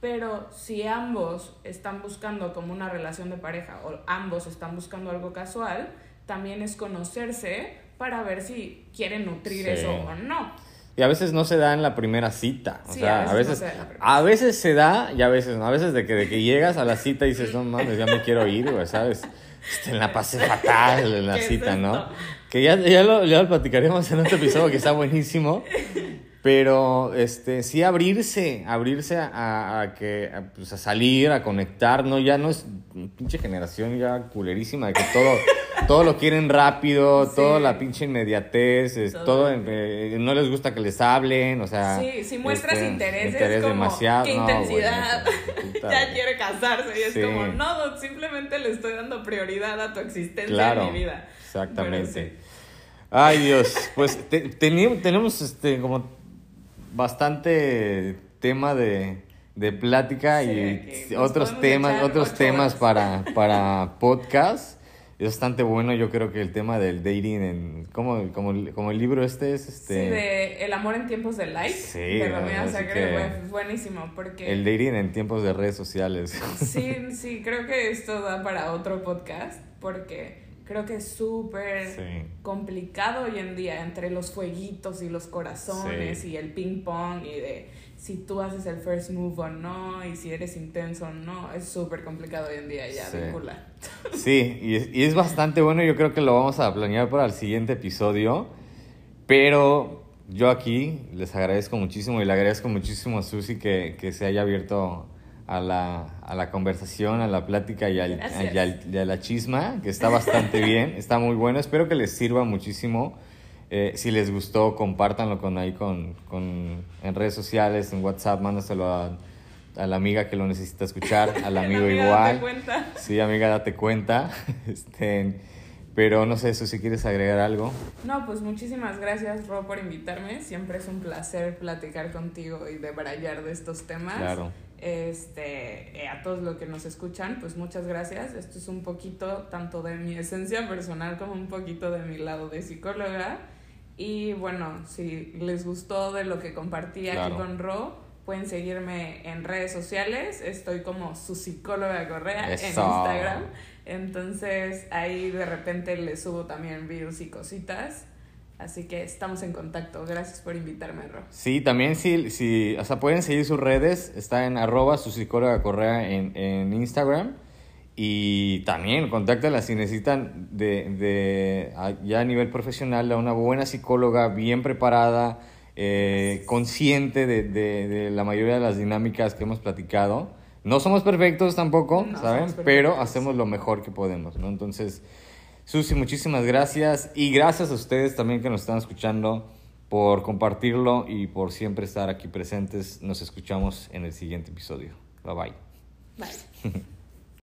Pero si ambos están buscando como una relación de pareja o ambos están buscando algo casual, también es conocerse para ver si quieren nutrir Sí. eso o no. Y a veces no se da en la primera cita. O Sí, sea, a a veces veces, no se a veces se da y a veces no. A veces de que, de que llegas a la cita y dices, no mames, ya me quiero ir, güey, ¿sabes? Este, la pasé fatal en la ¿Qué es cita, ¿no? Que ya, ya, lo, ya lo platicaremos en otro episodio que está buenísimo. Pero este, sí abrirse, abrirse a, a- a que, a, pues, a salir, a conectar, ¿no? Ya no es pinche generación ya culerísima de que todo, todo lo quieren rápido, Sí. toda la pinche inmediatez, es, Todo. todo, eh, no les gusta que les hablen, o sea... Sí, si muestras este, interés, interés es como, demasiado, qué no, intensidad, puta, ya quiere casarse y es Sí. como, no, simplemente le estoy dando prioridad a tu existencia Claro, en mi vida. exactamente. Ay, Dios, pues te- tenemos este como bastante tema de, de plática Sí, y que nos otros temas, otros temas horas. para, para podcast. Es bastante bueno, yo creo que el tema del dating, en, como, como, el- como el libro este es este, Sí, de El amor en tiempos de like, Sí, de Romeo así Sacre, buenísimo, porque... el dating en tiempos de redes sociales. Sí, sí, creo que esto da para otro podcast, porque creo que es súper Sí. complicado hoy en día entre los fueguitos y los corazones Sí. y el ping pong y de si tú haces el first move o no y si eres intenso o no, es súper complicado hoy en día ya Sí. vincular. Sí, y es, y es bastante bueno. Yo creo que lo vamos a planear para el siguiente episodio. Pero yo aquí les agradezco muchísimo y le agradezco muchísimo a Susi que, que se haya abierto a la, a la conversación, a la plática y, al- Gracias. y al- y a la chisma, que está bastante bien, está muy bueno. Espero que les sirva muchísimo Eh, si les gustó, compártanlo con ahí con, con, en redes sociales, en WhatsApp, mándaselo a, a la amiga que lo necesita escuchar, al amigo amiga, igual. date cuenta. Sí, amiga, date cuenta. Este, pero no sé, eso si quieres agregar algo. No, pues muchísimas gracias, Ro, por invitarme. Siempre es un placer platicar contigo y debrayar de estos temas. Claro. Este, eh, a todos los que nos escuchan, pues muchas gracias. Esto es un poquito tanto de mi esencia personal como un poquito de mi lado de psicóloga. Y bueno, si les gustó de lo que compartí aquí con Ro, pueden seguirme en redes sociales. Estoy como su psicóloga Correa en. Instagram. Entonces ahí de repente les subo también videos y cositas. Así que estamos en contacto. Gracias por invitarme, Ro. Sí, también si, si, o sea, pueden seguir sus redes, está en arroba su psicóloga correa en, en Instagram. Y también contáctala si necesitan de, de a- ya a nivel profesional a una buena psicóloga bien preparada, eh, consciente de, de, de la mayoría de las dinámicas que hemos platicado. No somos perfectos tampoco, No ¿saben? Pero hacemos lo mejor que podemos, ¿no? Entonces, Susi, muchísimas gracias. Y gracias a ustedes también que nos están escuchando por compartirlo y por siempre estar aquí presentes. Nos escuchamos en el siguiente episodio. Bye bye. Bye.